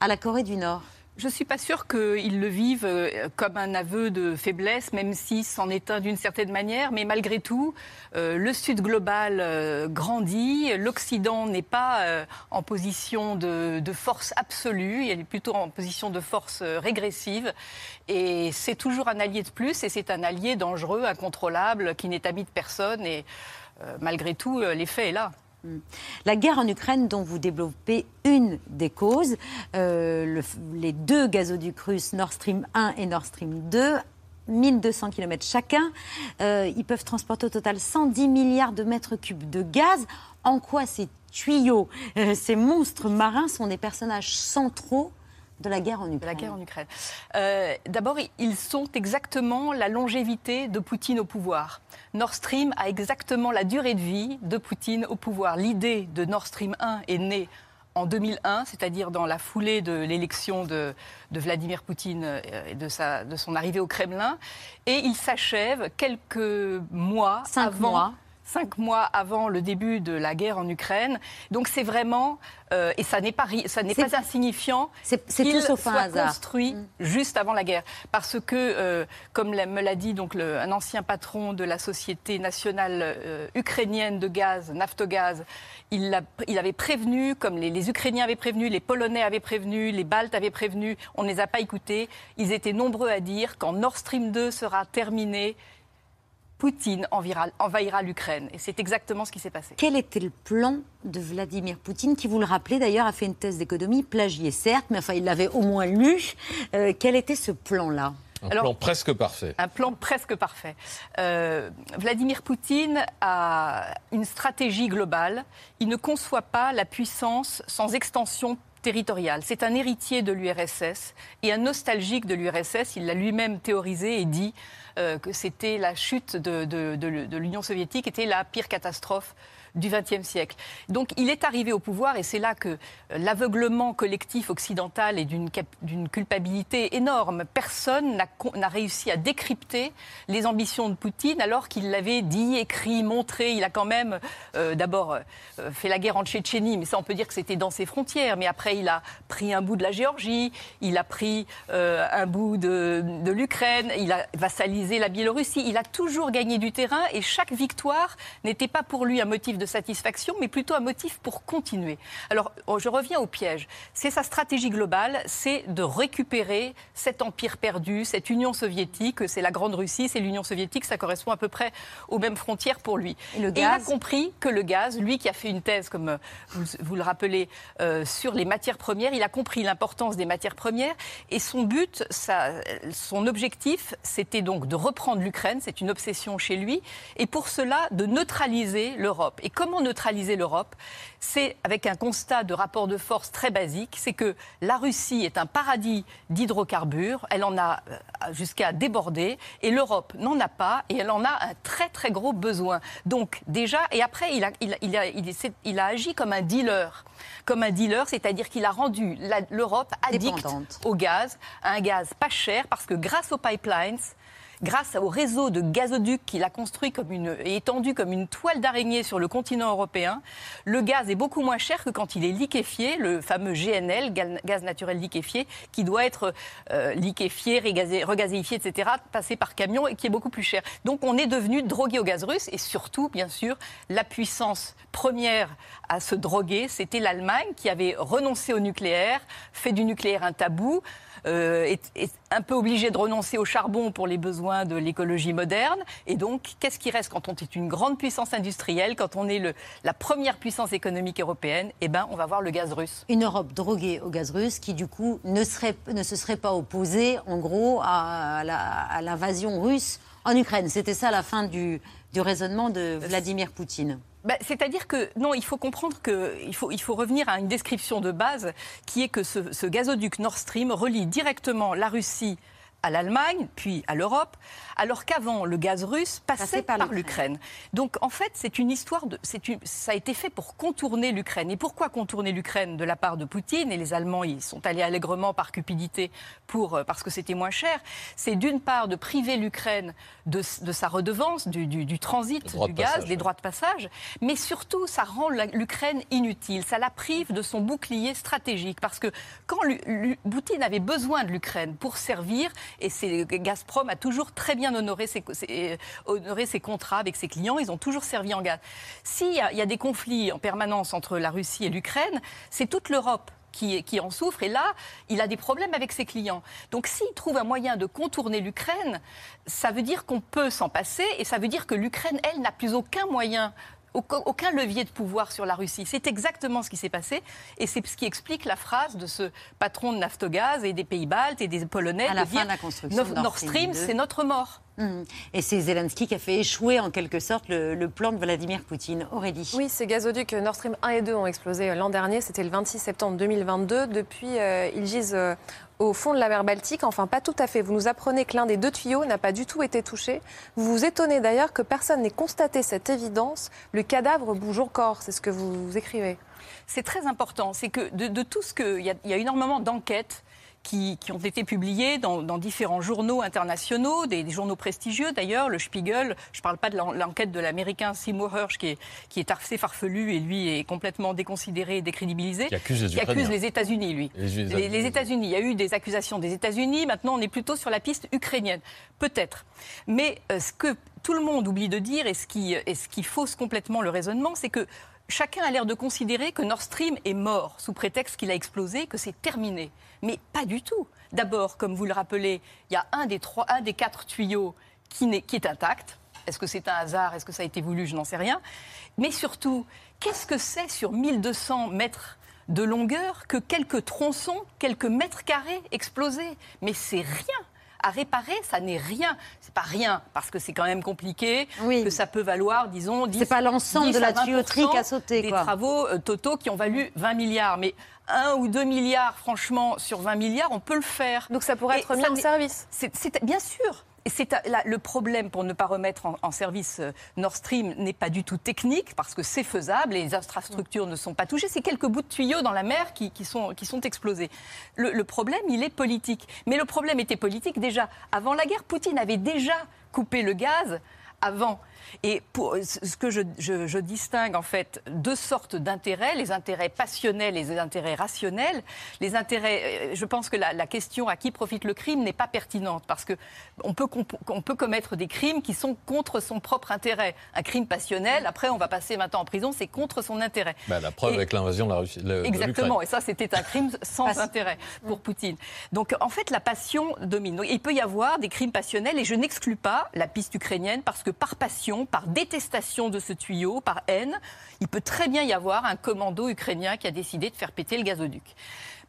à la Corée du Nord. Je ne suis pas sûre qu'ils le vivent euh, comme un aveu de faiblesse, même si c'en est un d'une certaine manière. Mais malgré tout, euh, le Sud global euh, grandit, l'Occident n'est pas en position de, de force absolue, il est plutôt en position de force régressive. Et c'est toujours un allié de plus, et c'est un allié dangereux, incontrôlable, qui n'est ami de personne. Et malgré tout, l'effet est là. La guerre en Ukraine, dont vous développez une des causes, euh, le- les deux gazoducs russes Nord Stream 1 et Nord Stream 2, 1200 km chacun, euh, ils peuvent transporter au total 110 milliards de mètres cubes de gaz. En quoi ces tuyaux, euh, ces monstres marins sont des personnages centraux de la guerre en Ukraine De la guerre en Ukraine. Euh, D'abord, ils sont exactement la longévité de Poutine au pouvoir. Nord Stream a exactement la durée de vie de Poutine au pouvoir. L'idée de Nord Stream 1 est née en 2001, c'est-à-dire dans la foulée de l'élection de, de Vladimir Poutine euh, et de, sa- de son arrivée au Kremlin. Et il s'achève quelques mois Cinq avant. mois. Cinq mois avant le début de la guerre en Ukraine. Donc c'est vraiment, euh, et ça n'est pas, ça n'est pas insignifiant, c'est qu'il tout sauf un soit hasard. construit juste avant la guerre. Parce que, euh, comme me l'a dit donc le- un ancien patron de la société nationale euh, ukrainienne de gaz, Naftogaz, il, il avait prévenu, comme les, les Ukrainiens avaient prévenu, les Polonais avaient prévenu, les Baltes avaient prévenu, on ne les a pas écoutés. Ils étaient nombreux à dire quand Nord Stream 2 sera terminé, Poutine envahira, envahira l'Ukraine. Et c'est exactement ce qui s'est passé. Quel était le plan de Vladimir Poutine, qui, vous le rappelez d'ailleurs, a fait une thèse d'économie, plagiée certes, mais enfin il l'avait au moins lu. Euh, quel était ce plan-là? Un Alors- plan presque parfait. Un plan presque parfait. Euh, Vladimir Poutine a une stratégie globale. Il ne conçoit pas la puissance sans extension territoriale. C'est un héritier de l'URSS et un nostalgique de l'URSS. Il l'a lui-même théorisé et dit que c'était la chute de l'Union soviétique était la pire catastrophe du XXe siècle. Donc il est arrivé au pouvoir et c'est là que euh, l'aveuglement collectif occidental est d'une culpabilité énorme. Personne n'a réussi à décrypter les ambitions de Poutine alors qu'il l'avait dit, écrit, montré. Il a quand même euh, d'abord euh, fait la guerre en Tchétchénie, mais ça on peut dire que c'était dans ses frontières. Mais après il a pris un bout de la Géorgie, il a pris un bout de, de l'Ukraine, il a vassalisé la Biélorussie. Il a toujours gagné du terrain et chaque victoire n'était pas pour lui un motif de satisfaction, mais plutôt un motif pour continuer. Alors, oh, je reviens au piège. C'est sa stratégie globale, c'est de récupérer cet empire perdu, cette Union soviétique. C'est la Grande Russie, c'est l'Union soviétique, ça correspond à peu près aux mêmes frontières pour lui. Et le il a gaz compris que le gaz, lui qui a fait une thèse, comme euh, vous, vous le rappelez, euh, sur les matières premières, il a compris l'importance des matières premières et son but, son objectif, c'était donc de reprendre l'Ukraine, c'est une obsession chez lui, et pour cela de neutraliser l'Europe. Et comment neutraliser l'Europe? C'est avec un constat de rapport de force très basique, c'est que la Russie est un paradis d'hydrocarbures, elle en a euh, jusqu'à déborder, et l'Europe n'en a pas, et elle en a un très très gros besoin. Donc déjà, et après, il a, il a, il a, il est- il a agi comme un dealer. Comme un dealer, c'est-à-dire qu'il a rendu l'Europe addict Dépendante. au gaz, à un gaz pas cher, parce que grâce aux pipelines, grâce au réseau de gazoducs qu'il a construit comme une, et étendu comme une toile d'araignée sur le continent européen, le gaz est beaucoup moins cher que quand il est liquéfié, le fameux GNL, gaz naturel liquéfié, qui doit être euh, liquéfié, regazéifié, etc., passé par camion et qui est beaucoup plus cher. Donc on est devenu drogué au gaz russe et surtout, bien sûr, la puissance première à se droguer, c'était l'Allemagne qui avait renoncé au nucléaire, fait du nucléaire un tabou, euh, est, est un peu obligé de renoncer au charbon pour les besoins de l'écologie moderne. Et donc, qu'est-ce qui reste quand on est une grande puissance industrielle, quand on est le, la première puissance économique européenne? Eh ben, on va voir le gaz russe. Une Europe droguée au gaz russe qui, du coup, ne, serait, ne se serait pas opposée, en gros, à, l'invasion russe en Ukraine. C'était ça la fin du, du raisonnement de Vladimir Poutine. Bah, C'est-à-dire que, non, il faut comprendre qu'il faut, il faut revenir à une description de base qui est que ce, ce gazoduc Nord Stream relie directement la Russie à l'Allemagne, puis à l'Europe, alors qu'avant, le gaz russe passait par par, l'Ukraine. Donc en fait, c'est une histoire de. c'est une- ça a été fait pour contourner l'Ukraine. Et pourquoi contourner l'Ukraine de la part de Poutine? Et les Allemands, ils sont allés allègrement par cupidité pour, euh, parce que c'était moins cher. C'est d'une part de priver l'Ukraine de, de sa redevance, du, du- du transit du de gaz, passage, des ouais. droits de passage, mais surtout, ça rend l'Ukraine inutile. Ça la prive de son bouclier stratégique. Parce que quand Poutine avait besoin de l'Ukraine pour servir, et Gazprom a toujours très bien honoré ses, ses- honoré ses contrats avec ses clients, ils ont toujours servi en gaz. S'il y, y a des conflits en permanence entre la Russie et l'Ukraine, c'est toute l'Europe. Qui, qui en souffre. Et là, il a des problèmes avec ses clients. Donc s'il trouve un moyen de contourner l'Ukraine, ça veut dire qu'on peut s'en passer et ça veut dire que l'Ukraine, elle, n'a plus aucun moyen aucun levier de pouvoir sur la Russie. C'est exactement ce qui s'est passé et c'est ce qui explique la phrase de ce patron de Naftogaz et des pays baltes et des Polonais À la de fin dire de la construction de Nord, Nord Stream Stream, 2. c'est notre mort. Hum. Et c'est Zelensky qui a fait échouer en quelque sorte le, le plan de Vladimir Poutine. Aurélie. Oui, ces gazoducs Nord Stream 1 et 2 ont explosé euh, l'an dernier, c'était le 26 septembre 2022. Depuis, euh, ils gisent euh, au fond de la mer Baltique. Enfin, pas tout à fait. Vous nous apprenez que l'un des deux tuyaux n'a pas du tout été touché. Vous vous étonnez d'ailleurs que personne n'ait constaté cette évidence. Le cadavre bouge encore, c'est ce que vous écrivez. C'est très important. C'est que de, de tout ce que. Il y, a- il y a énormément d'enquêtes. Qui, qui ont été publiées dans, dans différents journaux internationaux, des, des journaux prestigieux d'ailleurs, le Spiegel. Je ne parle pas de l'en- l'enquête de l'américain Seymour Hersh qui est, qui est assez farfelu et lui est complètement déconsidéré et décrédibilisé. Qui accuse les Qui accuse Ukrainiens. les États-Unis, lui. Les les États-Unis. Il y a eu des accusations des États-Unis. Maintenant, on est plutôt sur la piste ukrainienne. Peut-être. Mais euh, ce que tout le monde oublie de dire et ce qui, et ce qui fausse complètement le raisonnement, c'est que chacun a l'air de considérer que Nord Stream est mort sous prétexte qu'il a explosé, que c'est terminé. Mais pas du tout. D'abord, comme vous le rappelez, il y a un des, quatre tuyaux qui est intact. Est-ce que c'est un hasard? Est-ce que ça a été voulu? Je n'en sais rien. Mais surtout, qu'est-ce que c'est sur 1200 mètres de longueur que quelques tronçons, quelques mètres carrés explosés? Mais c'est rien à réparer, ça n'est rien. C'est pas rien, parce que c'est quand même compliqué, que ça peut valoir, disons, 10 C'est pas l'ensemble 10 de la à 20% tuyauterie qui a sauté, Des quoi. travaux euh, totaux qui ont valu 20 milliards. Mais 1 ou 2 milliards, franchement, sur 20 milliards, on peut le faire. Donc ça pourrait être Et mis ça en service c'est, c'est- bien sûr. C'est le problème pour ne pas remettre en, service euh, Nord Stream n'est pas du tout technique parce que c'est faisable les infrastructures ne sont pas touchées. C'est quelques bouts de tuyaux dans la mer qui, sont, qui sont explosés. Le problème, il est politique. Mais le problème était politique déjà. Avant la guerre, Poutine avait déjà coupé le gaz avant. Et pour, ce que je, je- je distingue en fait deux sortes d'intérêts, les intérêts passionnels et les intérêts rationnels. Les intérêts, euh, je pense que la, la question à qui profite le crime n'est pas pertinente parce que on peut, on peut commettre des crimes qui sont contre son propre intérêt. Un crime passionnel, après on va passer 20 ans en prison, c'est contre son intérêt. Bah, la preuve Et- avec l'invasion de la Russie. Exactement, et ça c'était un crime sans intérêt pour Poutine. Donc en fait la passion domine. Donc, il peut y avoir des crimes passionnels et je n'exclus pas la piste ukrainienne parce que par passion, par détestation de ce tuyau, par haine, il peut très bien y avoir un commando ukrainien qui a décidé de faire péter le gazoduc.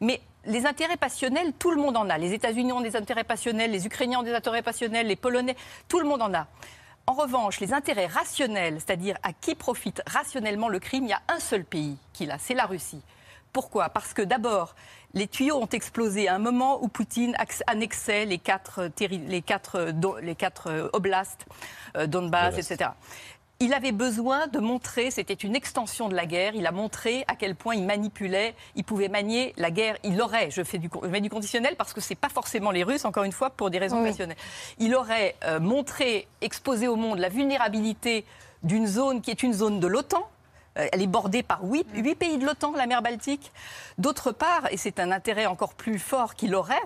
Mais les intérêts passionnels, tout le monde en a. Les États-Unis ont des intérêts passionnels, les Ukrainiens ont des intérêts passionnels, les Polonais, tout le monde en a. En revanche, les intérêts rationnels, c'est-à-dire à qui profite rationnellement le crime, il y a un seul pays qui l'a, c'est la Russie. Pourquoi? Parce que d'abord, les tuyaux ont explosé à un moment où Poutine annexait les quatre, terri- les quatre, euh, do- les quatre oblasts, euh, Donbass, Donbass. etc. Il avait besoin de montrer, c'était une extension de la guerre, il a montré à quel point il manipulait, il pouvait manier la guerre, il aurait, je fais du, je mets du conditionnel parce que c'est pas forcément les Russes, encore une fois, pour des raisons Oui. passionnelles. Il aurait euh, montré, exposé au monde la vulnérabilité d'une zone qui est une zone de l'OTAN, Elle est bordée par huit, huit pays de l'OTAN, la mer Baltique. D'autre part, et c'est un intérêt encore plus fort qu'il aurait,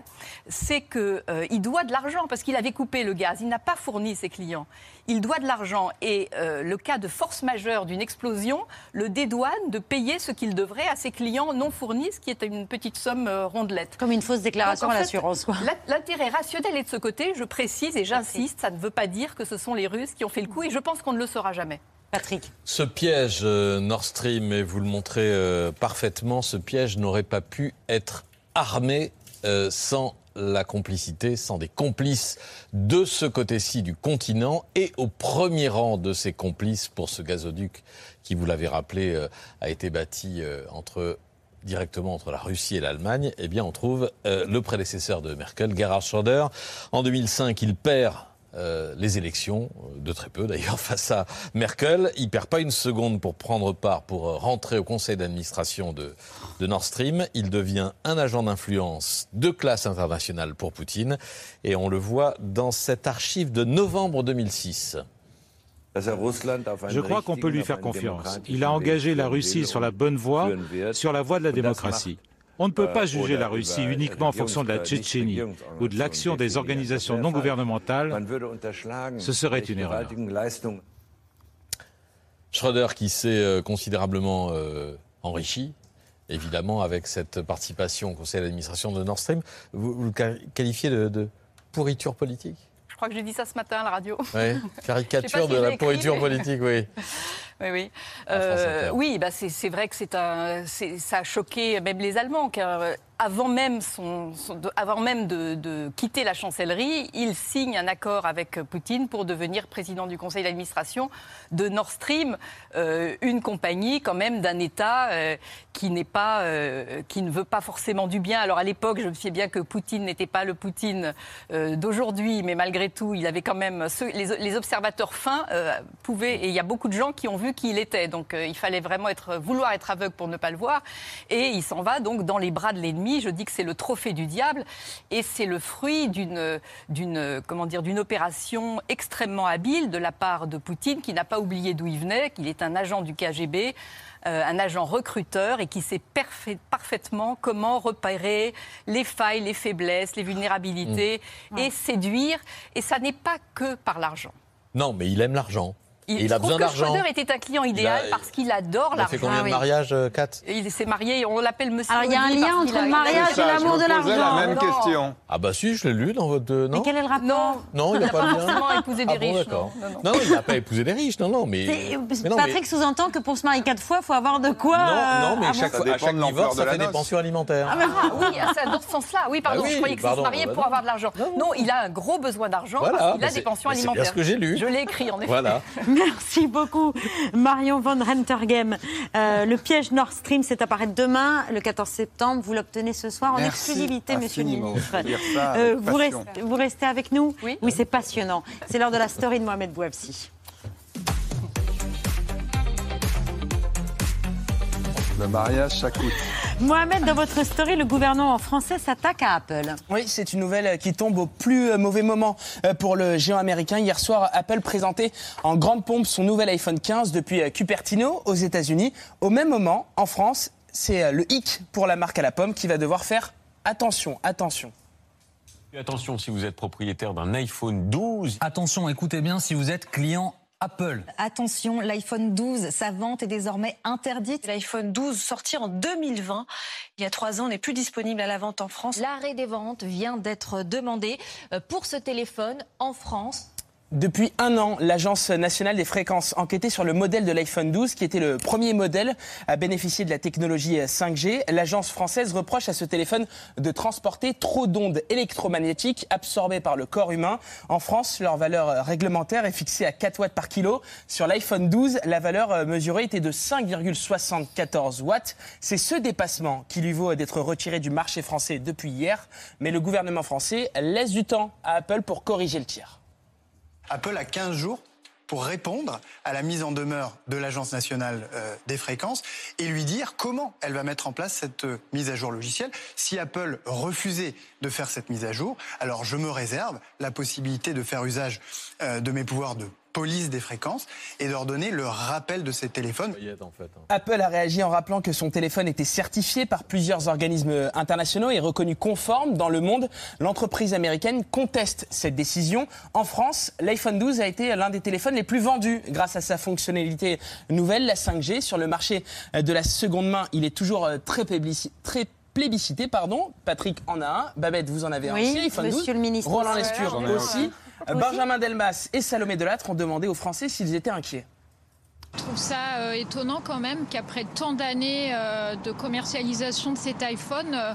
c'est qu'il doit de l'argent parce qu'il avait coupé le gaz. Il n'a pas fourni ses clients. Il doit de l'argent et euh, le cas de force majeure d'une explosion le dédouane de payer ce qu'il devrait à ses clients non fournis, ce qui est une petite somme euh, rondelette. Comme une fausse déclaration Donc, en à l'assurance. L'intérêt rationnel est de ce côté, je précise et j'insiste, ça ne veut pas dire que ce sont les Russes qui ont fait le coup et je pense qu'on ne le saura jamais. Ce piège euh, Nord Stream, et vous le montrez euh, parfaitement, ce piège n'aurait pas pu être armé euh, sans la complicité, sans des complices de ce côté-ci du continent et au premier rang de ces complices pour ce gazoduc qui, vous l'avez rappelé, a été bâti directement entre la Russie et l'Allemagne, eh bien, on trouve le prédécesseur de Merkel, Gerhard Schröder. En 2005, il perd euh, les élections, euh, de très peu d'ailleurs, face à Merkel. Il perd pas une seconde pour prendre part, pour euh, rentrer au conseil d'administration de, de Nord Stream. Il devient un agent d'influence de classe internationale pour Poutine. Et on le voit dans cette archive de novembre 2006. Je crois qu'on peut lui faire confiance. Il a engagé la Russie sur la bonne voie, sur la voie de la démocratie. On ne peut pas juger la Russie uniquement en fonction de la Tchétchénie ou de l'action des organisations non gouvernementales. Ce serait une erreur. Schröder qui s'est euh, considérablement euh, enrichi, évidemment, avec cette participation au conseil d'administration de Nord Stream. Vous, vous le qual- qualifiez de, de pourriture politique? Je crois que j'ai dit ça ce matin à la radio. Caricature si de la pourriture mais- politique, oui. Oui, oui. Euh, oui, bah c'est vrai que c'est un, ça a choqué même les Allemands, car euh, avant même, son, son- de, avant même de, de quitter la chancellerie, il signe un accord avec Poutine pour devenir président du conseil d'administration de Nord Stream, euh, une compagnie quand même d'un État euh, qui n'est pas, euh, qui ne veut pas forcément du bien. Alors à l'époque, je me souviens bien que Poutine n'était pas le Poutine d'aujourd'hui, mais malgré tout, il avait quand même ceux- les, les observateurs fins pouvaient, et il y a beaucoup de gens qui ont vu qui il était. Donc euh, il fallait vraiment être, vouloir être aveugle pour ne pas le voir. Et il s'en va donc dans les bras de l'ennemi. Je dis que c'est le trophée du diable, et c'est le fruit d'une, d'une, comment dire, d'une opération extrêmement habile de la part de Poutine, qui n'a pas oublié d'où il venait, qu'il est un agent du KGB. euh, un agent recruteur et qui sait parfait- parfaitement comment repérer les failles, les faiblesses, les vulnérabilités et séduire. Et ça n'est pas que par l'argent. Non, mais il aime l'argent. Il, a besoin d'argent. Schröder était un client idéal Il a- parce qu'il adore Il a fait l'argent. combien de mariages, euh, Kat Il s'est marié, on l'appelle Monsieur. Alors, il y a un lien entre le mariage et l'amour de l'argent. Non. Ah bah si, je l'ai lu dans votre... euh, Non Mais quel est le rapport Non, il n'a Il n'a pas pas le lien. forcément épousé des Ah bon, riches. non, non, non. Non, non, il n'a pas épousé des riches, non, non, mais... C'est- mais non, mais- Patrick sous-entend que pour se marier quatre fois, il faut avoir de quoi. Non, euh, non, mais avancer. chaque, fois- à chaque divorce, ça fait des pensions alimentaires. Ah, mais- ah, oui, ah, c'est dans ce sens-là. Oui, pardon, je croyais que se marier bah pour non. avoir de l'argent. Non, il a un gros besoin d'argent Voilà, parce qu'il bah a des c'est- pensions bah c'est bien alimentaires. ce que j'ai lu. Je l'ai écrit, en effet. Voilà. Merci beaucoup, Marion von Rentergem. Euh, le piège Nord Stream, c'est apparaître demain, le 14 septembre. Vous l'obtenez ce soir en Merci exclusivité, monsieur le ministre. Euh, vous, restez, vous restez avec nous Oui, c'est passionnant. C'est l'heure de la story de Mohamed Bouafsi. Le mariage, ça coûte. Mohamed, dans votre story, le gouvernement français s'attaque à Apple. Oui, c'est une nouvelle qui tombe au plus euh, mauvais moment euh, pour le géant américain. Hier soir, Apple présentait en grande pompe son nouvel iPhone 15 depuis euh, Cupertino aux États-Unis. Au même moment, en France, c'est le hic pour la marque à la pomme qui va devoir faire attention, attention. Attention si vous êtes propriétaire d'un iPhone 12. Attention, écoutez bien si vous êtes client Apple. Attention, l'iPhone 12, sa vente est désormais interdite. L'iPhone 12, sorti en 2020, il y a trois ans, n'est plus disponible à la vente en France. L'arrêt des ventes vient d'être demandé euh, pour ce téléphone en France. Depuis un an, l'Agence nationale des fréquences enquêtait sur le modèle de l'iPhone 12, qui était le premier modèle à bénéficier de la technologie 5G. L'agence française reproche à ce téléphone de transporter trop d'ondes électromagnétiques absorbées par le corps humain. En France, leur valeur réglementaire est fixée à 4 watts par kilo. Sur l'iPhone 12, la valeur mesurée était de 5,74 watts. C'est ce dépassement qui lui vaut d'être retiré du marché français depuis hier. Mais le gouvernement français laisse du temps à Apple pour corriger le tir. Apple a 15 jours pour répondre à la mise en demeure de l'Agence nationale euh, des fréquences et lui dire comment elle va mettre en place cette euh, mise à jour logicielle. Si Apple refusait de faire cette mise à jour, alors je me réserve la possibilité de faire usage euh, de mes pouvoirs de police des fréquences et leur donner le rappel de ces téléphones. Apple a réagi en rappelant que son téléphone était certifié par plusieurs organismes internationaux et reconnu conforme dans le monde. L'entreprise américaine conteste cette décision. En France, l'iPhone 12 a été l'un des téléphones les plus vendus grâce à sa fonctionnalité nouvelle, la 5G. Sur le marché de la seconde main, il est toujours euh, très plébiscité, pardon. Patrick en a un. Babette, vous en avez un Oui, aussi, iPhone 12. monsieur le ministre. Roland Lescure aussi. Benjamin Delmas et Salomé Delattre ont demandé aux Français s'ils étaient inquiets. Je trouve ça euh, étonnant quand même qu'après tant d'années euh, de commercialisation de cet iPhone, euh,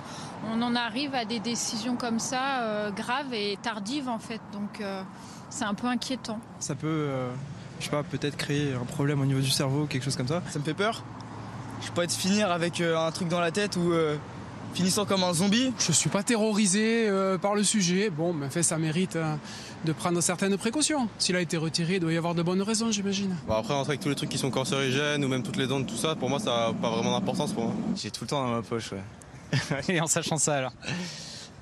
on en arrive à des décisions comme ça euh, graves et tardives en fait. Donc euh, c'est un peu inquiétant. Ça peut, euh, je sais pas, peut-être créer un problème au niveau du cerveau, quelque chose comme ça. Ça me fait peur. Je vais pas être finir avec euh, un truc dans la tête ou euh, finissant comme un zombie. Je suis pas terrorisé euh, par le sujet. Bon, mais en fait, ça mérite euh, de prendre certaines précautions. S'il a été retiré, il doit y avoir de bonnes raisons, j'imagine. Bon, après, rentrer avec tous les trucs qui sont cancérigènes ou même toutes les ondes, tout ça, pour moi, ça n'a pas vraiment d'importance pour moi. J'ai tout le temps dans ma poche, ouais. Et en sachant ça alors?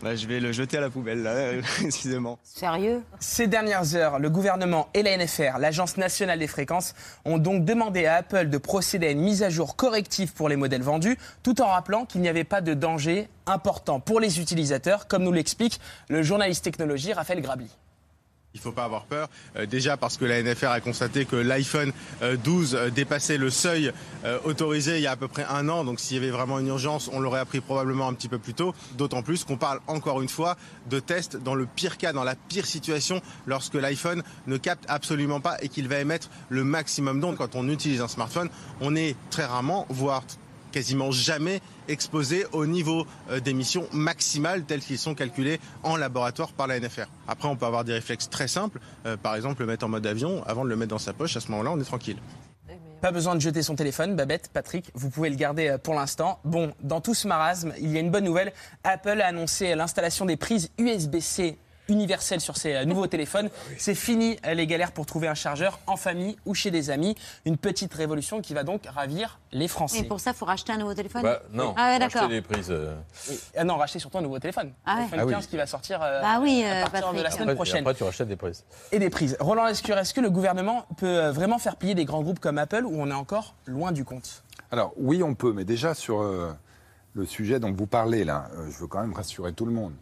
Bah, je vais le jeter à la poubelle, là, précisément. Sérieux? Ces dernières heures, le gouvernement et la NFR, l'Agence nationale des fréquences, ont donc demandé à Apple de procéder à une mise à jour corrective pour les modèles vendus, tout en rappelant qu'il n'y avait pas de danger important pour les utilisateurs, comme nous l'explique le journaliste technologie Raphaël Grabli. Il ne faut pas avoir peur, euh, déjà parce que la NFR a constaté que l'iPhone euh, 12 euh, dépassait le seuil euh, autorisé il y a à peu près un an, donc s'il y avait vraiment une urgence, on l'aurait appris probablement un petit peu plus tôt, d'autant plus qu'on parle encore une fois de tests dans le pire cas, dans la pire situation, lorsque l'iPhone ne capte absolument pas et qu'il va émettre le maximum d'ondes. Quand on utilise un smartphone, on est très rarement, voire quasiment jamais exposé au niveau euh, d'émissions maximales tels qu'ils sont calculés en laboratoire par la NFR. Après, on peut avoir des réflexes très simples, euh, par exemple le mettre en mode avion avant de le mettre dans sa poche. À ce moment-là, on est tranquille. Pas besoin de jeter son téléphone, Babette, Patrick, vous pouvez le garder euh, pour l'instant. Bon, dans tout ce marasme, il y a une bonne nouvelle. Apple a annoncé l'installation des prises USB-C universelles sur ses euh, nouveaux téléphones. C'est fini euh, les galères pour trouver un chargeur en famille ou chez des amis. Une petite révolution qui va donc ravir les Français. Et pour ça, il faut racheter un nouveau téléphone Bah, non, Ah ouais, acheter d'accord. des prises. euh. Ah non, racheter surtout un nouveau téléphone. Ah ouais. L'iPhone Ah oui. 15 qui va sortir euh, Bah oui, à partir de la semaine après, prochaine. après, tu rachètes des prises. Et des prises. Roland Lescure, est-ce que le gouvernement peut vraiment faire plier des grands groupes comme Apple ou on est encore loin du compte? Alors oui, on peut, mais déjà sur euh, le sujet dont vous parlez là, je veux quand même rassurer tout le monde.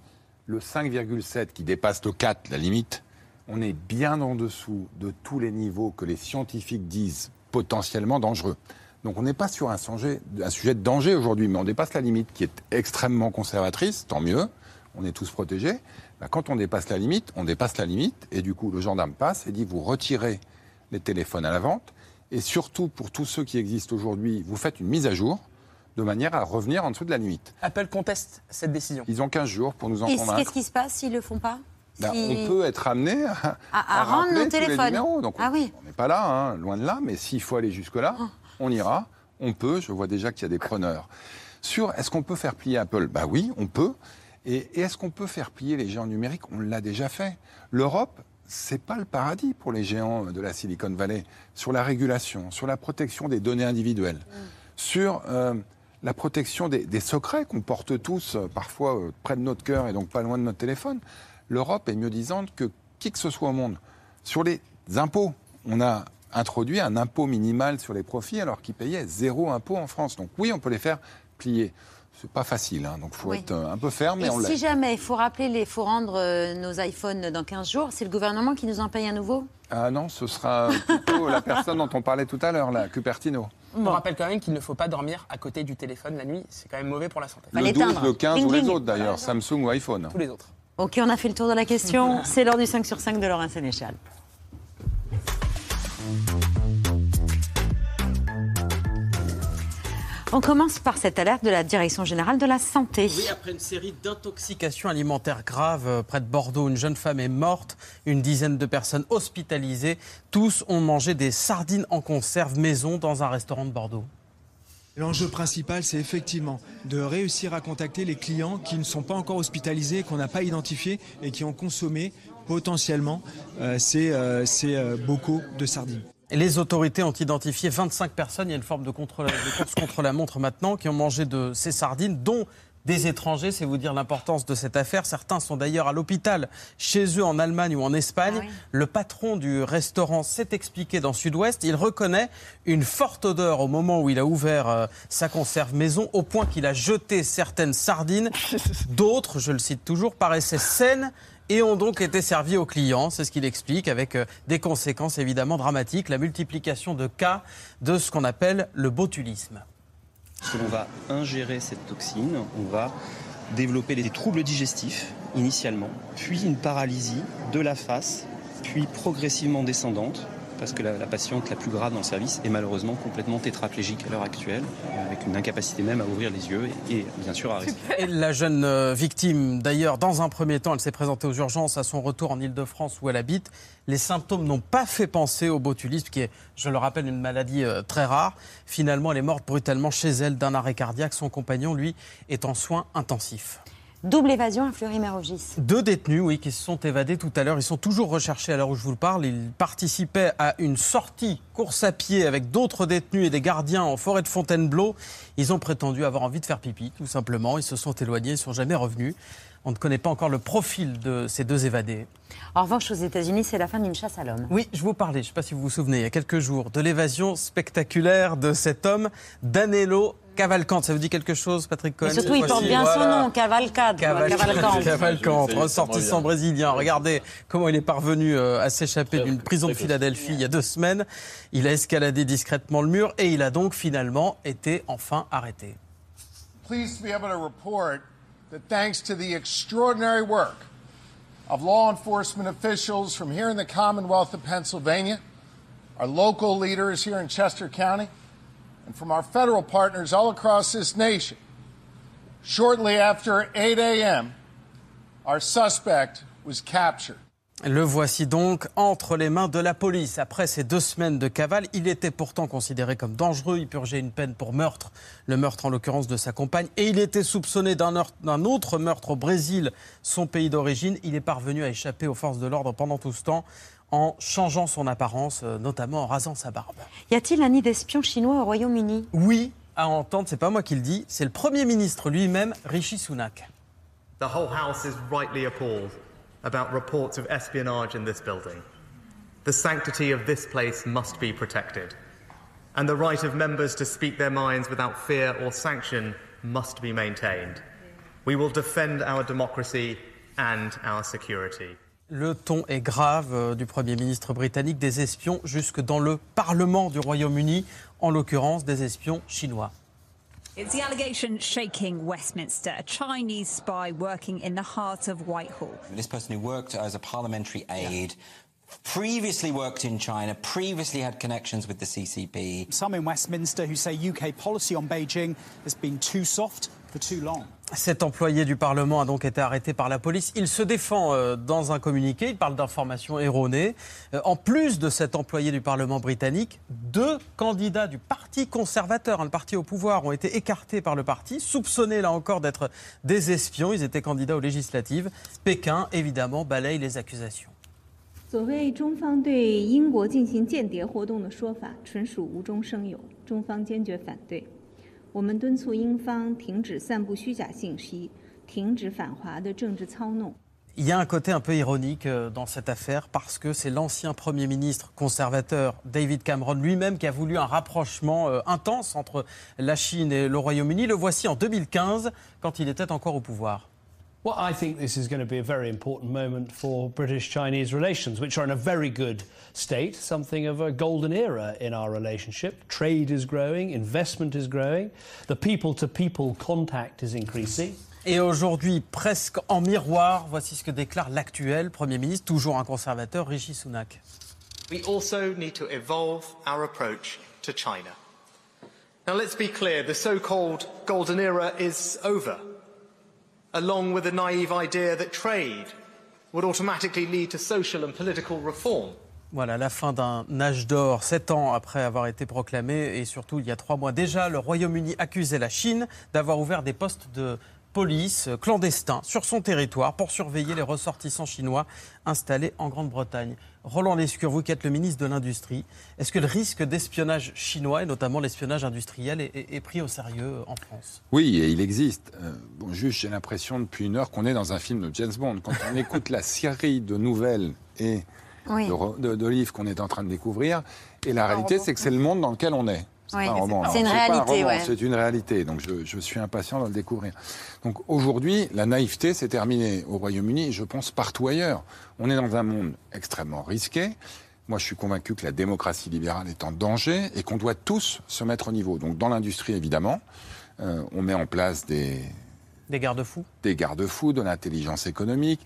Le 5,7 qui dépasse le 4, la limite, on est bien en dessous de tous les niveaux que les scientifiques disent potentiellement dangereux. Donc on n'est pas sur un sujet, de danger aujourd'hui, mais on dépasse la limite qui est extrêmement conservatrice, tant mieux, on est tous protégés. Ben, quand on dépasse la limite, on dépasse la limite, et du coup le gendarme passe et dit vous retirez les téléphones à la vente, et surtout pour tous ceux qui existent aujourd'hui, vous faites une mise à jour de manière à revenir en dessous de la limite. Apple conteste cette décision. Ils ont 15 jours pour nous en Et convaincre. qu'est-ce qui se passe s'ils le font pas Ben, Si- On peut être amené à, à, à rendre nos téléphones. numéros. Donc, ah oui. on n'est pas là, hein, loin de là, mais s'il faut aller jusque-là, on ira, on peut, je vois déjà qu'il y a des preneurs. Sur est-ce qu'on peut faire plier Apple? Bah oui, on peut. Et, et est-ce qu'on peut faire plier les géants numériques? On l'a déjà fait. L'Europe, c'est pas le paradis pour les géants de la Silicon Valley sur la régulation, sur la protection des données individuelles, sur euh, la protection des, des secrets qu'on porte tous euh, parfois euh, près de notre cœur et donc pas loin de notre téléphone. L'Europe est mieux disante que qui que ce soit au monde. Sur les impôts, on a introduit un impôt minimal sur les profits alors qu'ils payaient zéro impôt en France. Donc oui, on peut les faire plier. C'est pas facile, hein, donc faut Oui. être euh, un peu ferme, Et on si jamais il faut rappeler, il faut rendre euh, nos iPhones dans 15 jours, c'est le gouvernement qui nous en paye un nouveau? Ah non, ce sera plutôt la personne dont on parlait tout à l'heure, là, Cupertino. On rappelle quand même qu'il ne faut pas dormir à côté du téléphone la nuit, c'est quand même mauvais pour la santé. Le 12, le 15 ou les autres d'ailleurs, Samsung ou iPhone. Tous les autres. Ok, on a fait le tour de la question. C'est l'heure du 5 sur 5 de Laurent Sénéchal. On commence par cette alerte de la Direction générale de la santé. Oui, après une série d'intoxications alimentaires graves euh, près de Bordeaux, une jeune femme est morte, une dizaine de personnes hospitalisées. Tous ont mangé des sardines en conserve maison dans un restaurant de Bordeaux. L'enjeu principal, c'est effectivement de réussir à contacter les clients qui ne sont pas encore hospitalisés, qu'on n'a pas identifiés et qui ont consommé potentiellement euh, ces, euh, ces euh, bocaux de sardines. Les autorités ont identifié 25 personnes, il y a une forme de, contrôle, de course contre la montre maintenant, qui ont mangé de ces sardines, dont des étrangers, c'est vous dire l'importance de cette affaire. Certains sont d'ailleurs à l'hôpital, chez eux en Allemagne ou en Espagne. Le patron du restaurant s'est expliqué dans Sud-Ouest. Il reconnaît une forte odeur au moment où il a ouvert euh, sa conserve maison, au point qu'il a jeté certaines sardines. D'autres, je le cite toujours, paraissaient saines et ont donc été servis aux clients. C'est ce qu'il explique, avec euh, des conséquences évidemment dramatiques, la multiplication de cas de ce qu'on appelle le botulisme. Si l'on va ingérer cette toxine, on va développer des troubles digestifs initialement, puis une paralysie de la face, puis progressivement descendante, parce que la, patiente la plus grave dans le service est malheureusement complètement tétraplégique à l'heure actuelle, avec une incapacité même à ouvrir les yeux et, bien sûr à respirer. Et la jeune euh, victime, d'ailleurs, dans un premier temps, elle s'est présentée aux urgences à son retour en Ile-de-France où elle habite. Les symptômes n'ont pas fait penser au botulisme, qui est, je le rappelle, une maladie euh, très rare. Finalement, elle est morte brutalement chez elle d'un arrêt cardiaque. Son compagnon, lui, est en soins intensifs. Double évasion à Fleury-Mérogis. Deux détenus, oui, qui se sont évadés tout à l'heure. Ils sont toujours recherchés à l'heure où je vous parle. Ils participaient à une sortie course à pied avec d'autres détenus et des gardiens en forêt de Fontainebleau. Ils ont prétendu avoir envie de faire pipi, tout simplement. Ils se sont éloignés, ils ne sont jamais revenus. On ne connaît pas encore le profil de ces deux évadés. En revanche, aux États-Unis, c'est la fin d'une chasse à l'homme. Oui, je vous parlais, je ne sais pas si vous vous souvenez, il y a quelques jours, de l'évasion spectaculaire de cet homme, Danilo Cavalcante, ça vous dit quelque chose, Patrick Cohen surtout, il porte bien son nom, Cavalcade. Cavalcante. Cavalcante, ressortissant brésilien. Regardez comment il est parvenu euh, à s'échapper d'une prison de Philadelphie il y a deux semaines. Il a escaladé discrètement le mur et il a donc finalement été enfin arrêté. Please be able to report that thanks to the extraordinary work of law enforcement officials from here in the Commonwealth of Pennsylvania, our local leaders here in Chester County, and from our federal partners all across this nation. Shortly after 8 a.m., our suspect was captured. Le voici donc entre les mains de la police. Après ces deux semaines de cavale, il était pourtant considéré comme dangereux. Il purgeait une peine pour meurtre, le meurtre en l'occurrence de sa compagne. Et il était soupçonné d'un autre meurtre au Brésil, son pays d'origine. Il est parvenu à échapper aux forces de l'ordre pendant tout ce temps en changeant son apparence, euh, notamment en rasant sa barbe. Y a-t-il un nid d'espions chinois au Royaume-Uni? Oui, à entendre, c'est pas moi qui le dis, c'est le Premier ministre lui-même, Rishi Sunak. The whole house is rightly appalled about reports of espionage in this building. The sanctity of this place must be protected. And the right of members to speak their minds without fear or sanction must be maintained. We will defend our democracy and our security. Le ton est grave euh, du Premier ministre britannique, des espions jusque dans le Parlement du Royaume-Uni, en l'occurrence des espions chinois. It's the allegation shaking Westminster, a Chinese spy working in the heart of Whitehall. This person who worked as a parliamentary aide, previously worked in China, previously had connections with the CCP. Some in Westminster who say UK policy on Beijing has been too soft for too long. Cet employé du Parlement a donc été arrêté par la police. Il se défend euh, dans un communiqué, il parle d'informations erronées. Euh, en plus de cet employé du Parlement britannique, deux candidats du Parti conservateur, un parti au pouvoir, ont été écartés par le parti, soupçonnés là encore d'être des espions. Ils étaient candidats aux législatives. Pékin, évidemment, balaye les accusations. 我们敦促英方停止散布虚假信息，停止反华的政治操弄。Il y a un côté un peu ironique euh, dans cette affaire parce que c'est l'ancien Premier ministre conservateur David Cameron lui-même qui a voulu un rapprochement euh, intense entre la Chine et le Royaume-Uni. Le voici en 2015 quand il était encore au pouvoir. Well, I think this is going to be a very important moment for British Chinese relations, which are in a very good state, something of a golden era in our relationship. Trade is growing, investment is growing, the people to people contact is increasing. Et aujourd'hui, presque en miroir, voici ce que déclare l'actuel Premier ministre, toujours un conservateur, Rishi Sunak. We also need to evolve our approach to China. Now let's be clear, the so-called golden era is over along with the naive idea that trade would automatically lead to social and political reform. Voilà, la fin d'un âge d'or, sept ans après avoir été proclamé, et surtout il y a trois mois déjà, le Royaume-Uni accusait la Chine d'avoir ouvert des postes de police clandestins sur son territoire pour surveiller les ressortissants chinois installés en Grande-Bretagne. Roland Lescure, vous qui êtes le ministre de l'Industrie, est-ce que le risque d'espionnage chinois, et notamment l'espionnage industriel, est, pris au sérieux en France? Oui, et il existe. Euh, bon, juste, j'ai l'impression depuis une heure qu'on est dans un film de James Bond. Quand on écoute la série de nouvelles et de, livres qu'on est en train de découvrir, et la réalité, c'est que c'est le monde dans lequel on est. C'est une réalité. C'est une réalité. Donc je, je, suis impatient de le découvrir. Donc aujourd'hui, la naïveté s'est terminée au Royaume-Uni et je pense partout ailleurs. On est dans un monde extrêmement risqué. Moi, je suis convaincu que la démocratie libérale est en danger et qu'on doit tous se mettre au niveau. Donc dans l'industrie, évidemment, euh, on met en place des... Des garde-fous Des garde-fous, de l'intelligence économique,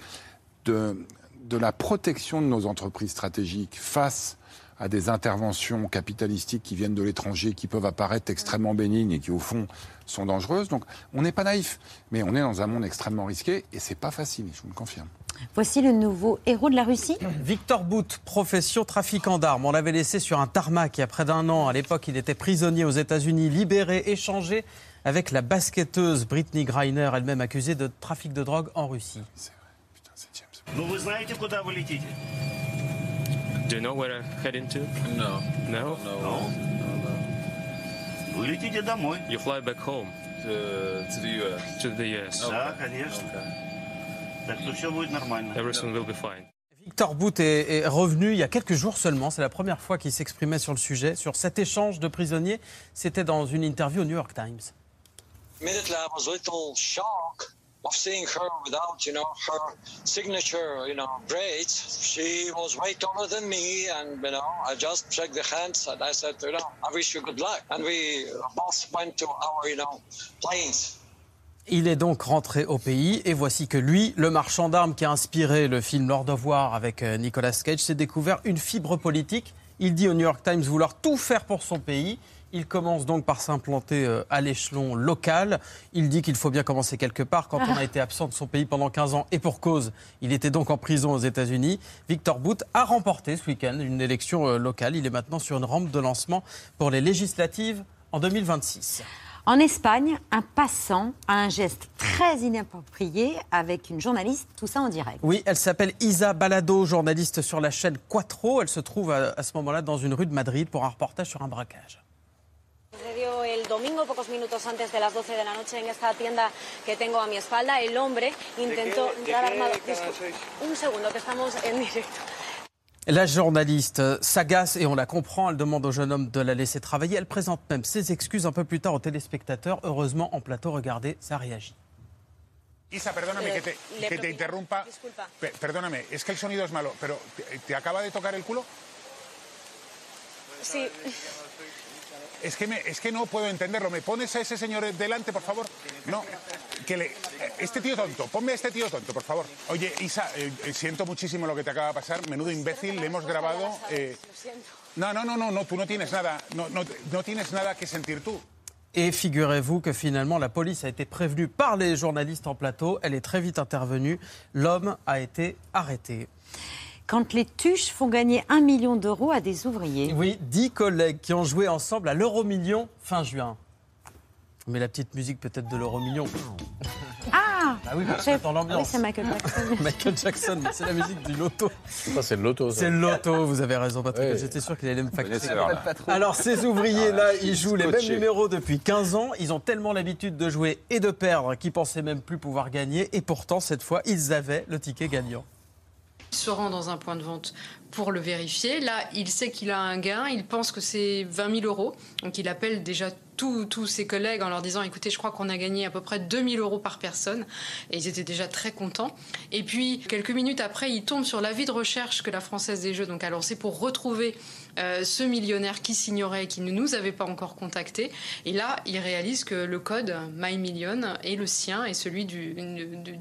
de, de la protection de nos entreprises stratégiques face à des interventions capitalistiques qui viennent de l'étranger, qui peuvent apparaître extrêmement bénignes et qui au fond sont dangereuses. Donc on n'est pas naïf, mais on est dans un monde extrêmement risqué et c'est pas facile, je vous le confirme. Voici le nouveau héros de la Russie. Victor Bout, profession trafiquant d'armes. On l'avait laissé sur un tarmac il y a près d'un an. À l'époque, il était prisonnier aux États-Unis, libéré, échangé avec la basketteuse Britney Griner, elle-même accusée de trafic de drogue en Russie. C'est vrai, putain, c'est James. Do you know where I'm heading to? No. No? No. Вы летите домой. You fly back home. To, to the US. To the US. Да, конечно. Так что все будет нормально. Everything will be fine. Victor Bout est, est revenu il y a quelques jours seulement. C'est la première fois qu'il s'exprimait sur le sujet, sur cet échange de prisonniers. C'était dans une interview au New York Times. Immediately, I was a little shocked of seeing her without, you know, her signature, you know, braids. She was way taller than me, and you know, I just shook the hands and I said, you know, I wish you good luck. And we both went to our, you know, planes. Il est donc rentré au pays et voici que lui, le marchand d'armes qui a inspiré le film Lord of War avec euh, Nicolas Cage, s'est découvert une fibre politique. Il dit au New York Times vouloir tout faire pour son pays. Il commence donc par s'implanter euh, à l'échelon local. Il dit qu'il faut bien commencer quelque part. Quand on a été absent de son pays pendant 15 ans et pour cause, il était donc en prison aux États-Unis. Victor Bout a remporté ce week-end une élection euh, locale. Il est maintenant sur une rampe de lancement pour les législatives en 2026. En Espagne, un passant a un geste très inapproprié avec une journaliste, tout ça en direct. Oui, elle s'appelle Isa Balado, journaliste sur la chaîne Quattro. Elle se trouve à, à ce moment-là dans une rue de Madrid pour un reportage sur un braquage. Sucedió el domingo, pocos minutos antes de las 12 de la noche, en esta tienda que tengo a mi espalda. El hombre intentó entrar armado. Un segundo, que estamos en directo. La journaliste s'agace et on la comprend. Elle demande au jeune homme de la laisser travailler. Elle présente même ses excuses un peu plus tard aux téléspectateurs. Heureusement, en plateau, regardez, ça réagit. Isa, perdóname que te, que te interrumpa. Disculpa. Pe- perdóname, es que el sonido es malo, pero ¿te, te acaba de tocar el culo? Sí. Es que, me- es que no puedo entenderlo. ¿Me pones a ese señor delante, por favor? No, que le... Este tío tonto, ponme a este tío tonto, por favor. Oye, Isa, eh, eh, siento muchísimo lo que te acaba de pasar. Menudo imbécil, le hemos grabado... eh. No, no, no, no, no, tú no tienes nada, no, no, no tienes nada que sentir tú. Et figurez-vous que finalement, la police a été prévenue par les journalistes en plateau. Elle est très vite intervenue. L'homme a été arrêté. Quand les tuches font gagner un million d'euros à des ouvriers. Oui, dix collègues qui ont joué ensemble à l'euro-million fin juin. Mais la petite musique peut-être de l'euro-million. Ah Ah oui, parce que dans l'ambiance. Oui, c'est Michael Jackson. Michael Jackson, c'est la musique du loto. Ça, c'est le loto. ça. C'est le loto, vous avez raison Patrick. J'étais sûr qu'il allait me facturer. Alors ces ouvriers-là, ils jouent les mêmes numéros depuis 15 ans. Ils ont tellement l'habitude de jouer et de perdre qu'ils pensaient même plus pouvoir gagner. Et pourtant, cette fois, ils avaient le ticket gagnant. Se rend dans un point de vente pour le vérifier. Là, il sait qu'il a un gain, il pense que c'est 20 000 euros. Donc il appelle déjà tous, ses collègues en leur disant écoutez, je crois qu'on a gagné à peu près 2 000 euros par personne. Et ils étaient déjà très contents. Et puis, quelques minutes après, il tombe sur l'avis de recherche que la Française des Jeux donc, a lancé pour retrouver euh, ce millionnaire qui s'ignorait et qui ne nous avait pas encore contacté. Et là, il réalise que le code My Million est le sien et celui du,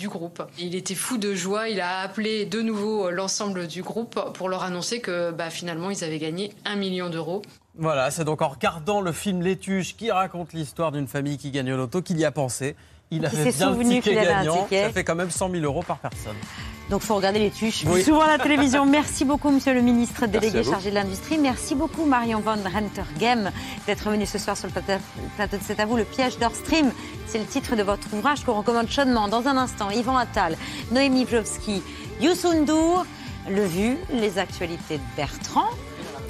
groupe. Il était fou de joie, il a appelé de nouveau l'ensemble du groupe pour leur annoncer que bah, finalement ils avaient gagné un million d'euros. Voilà, c'est donc en regardant le film L'étuche qui raconte l'histoire d'une famille qui gagne au loto qu'il y a pensé. Il avait s'est bien le souvenu ticket gagnant. ticket. Ça fait quand même 100 000 euros par personne. Donc, il faut regarder les tuches Oui. souvent à la télévision. Merci beaucoup, monsieur le ministre délégué chargé de l'industrie. Merci beaucoup, Marion Van Rentergem, d'être venu ce soir sur le plateau, de C'est à vous, le piège d'Or Stream. C'est le titre de votre ouvrage qu'on recommande chaudement. Dans un instant, Yvan Attal, Noémie Vlovski, Youssoundour, Le Vu, les actualités de Bertrand.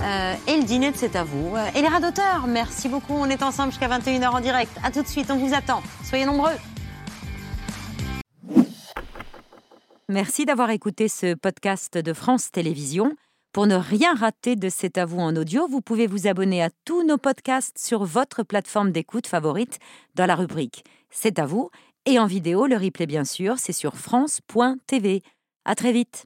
Euh, et le dîner de C'est à vous. Euh, Et les radoteurs, merci beaucoup. On est ensemble jusqu'à 21h en direct. À tout de suite, on vous attend. Soyez nombreux. Merci d'avoir écouté ce podcast de France Télévisions. Pour ne rien rater de C'est à vous en audio, vous pouvez vous abonner à tous nos podcasts sur votre plateforme d'écoute favorite dans la rubrique C'est à vous et en vidéo, le replay bien sûr, c'est sur France.tv. À très vite.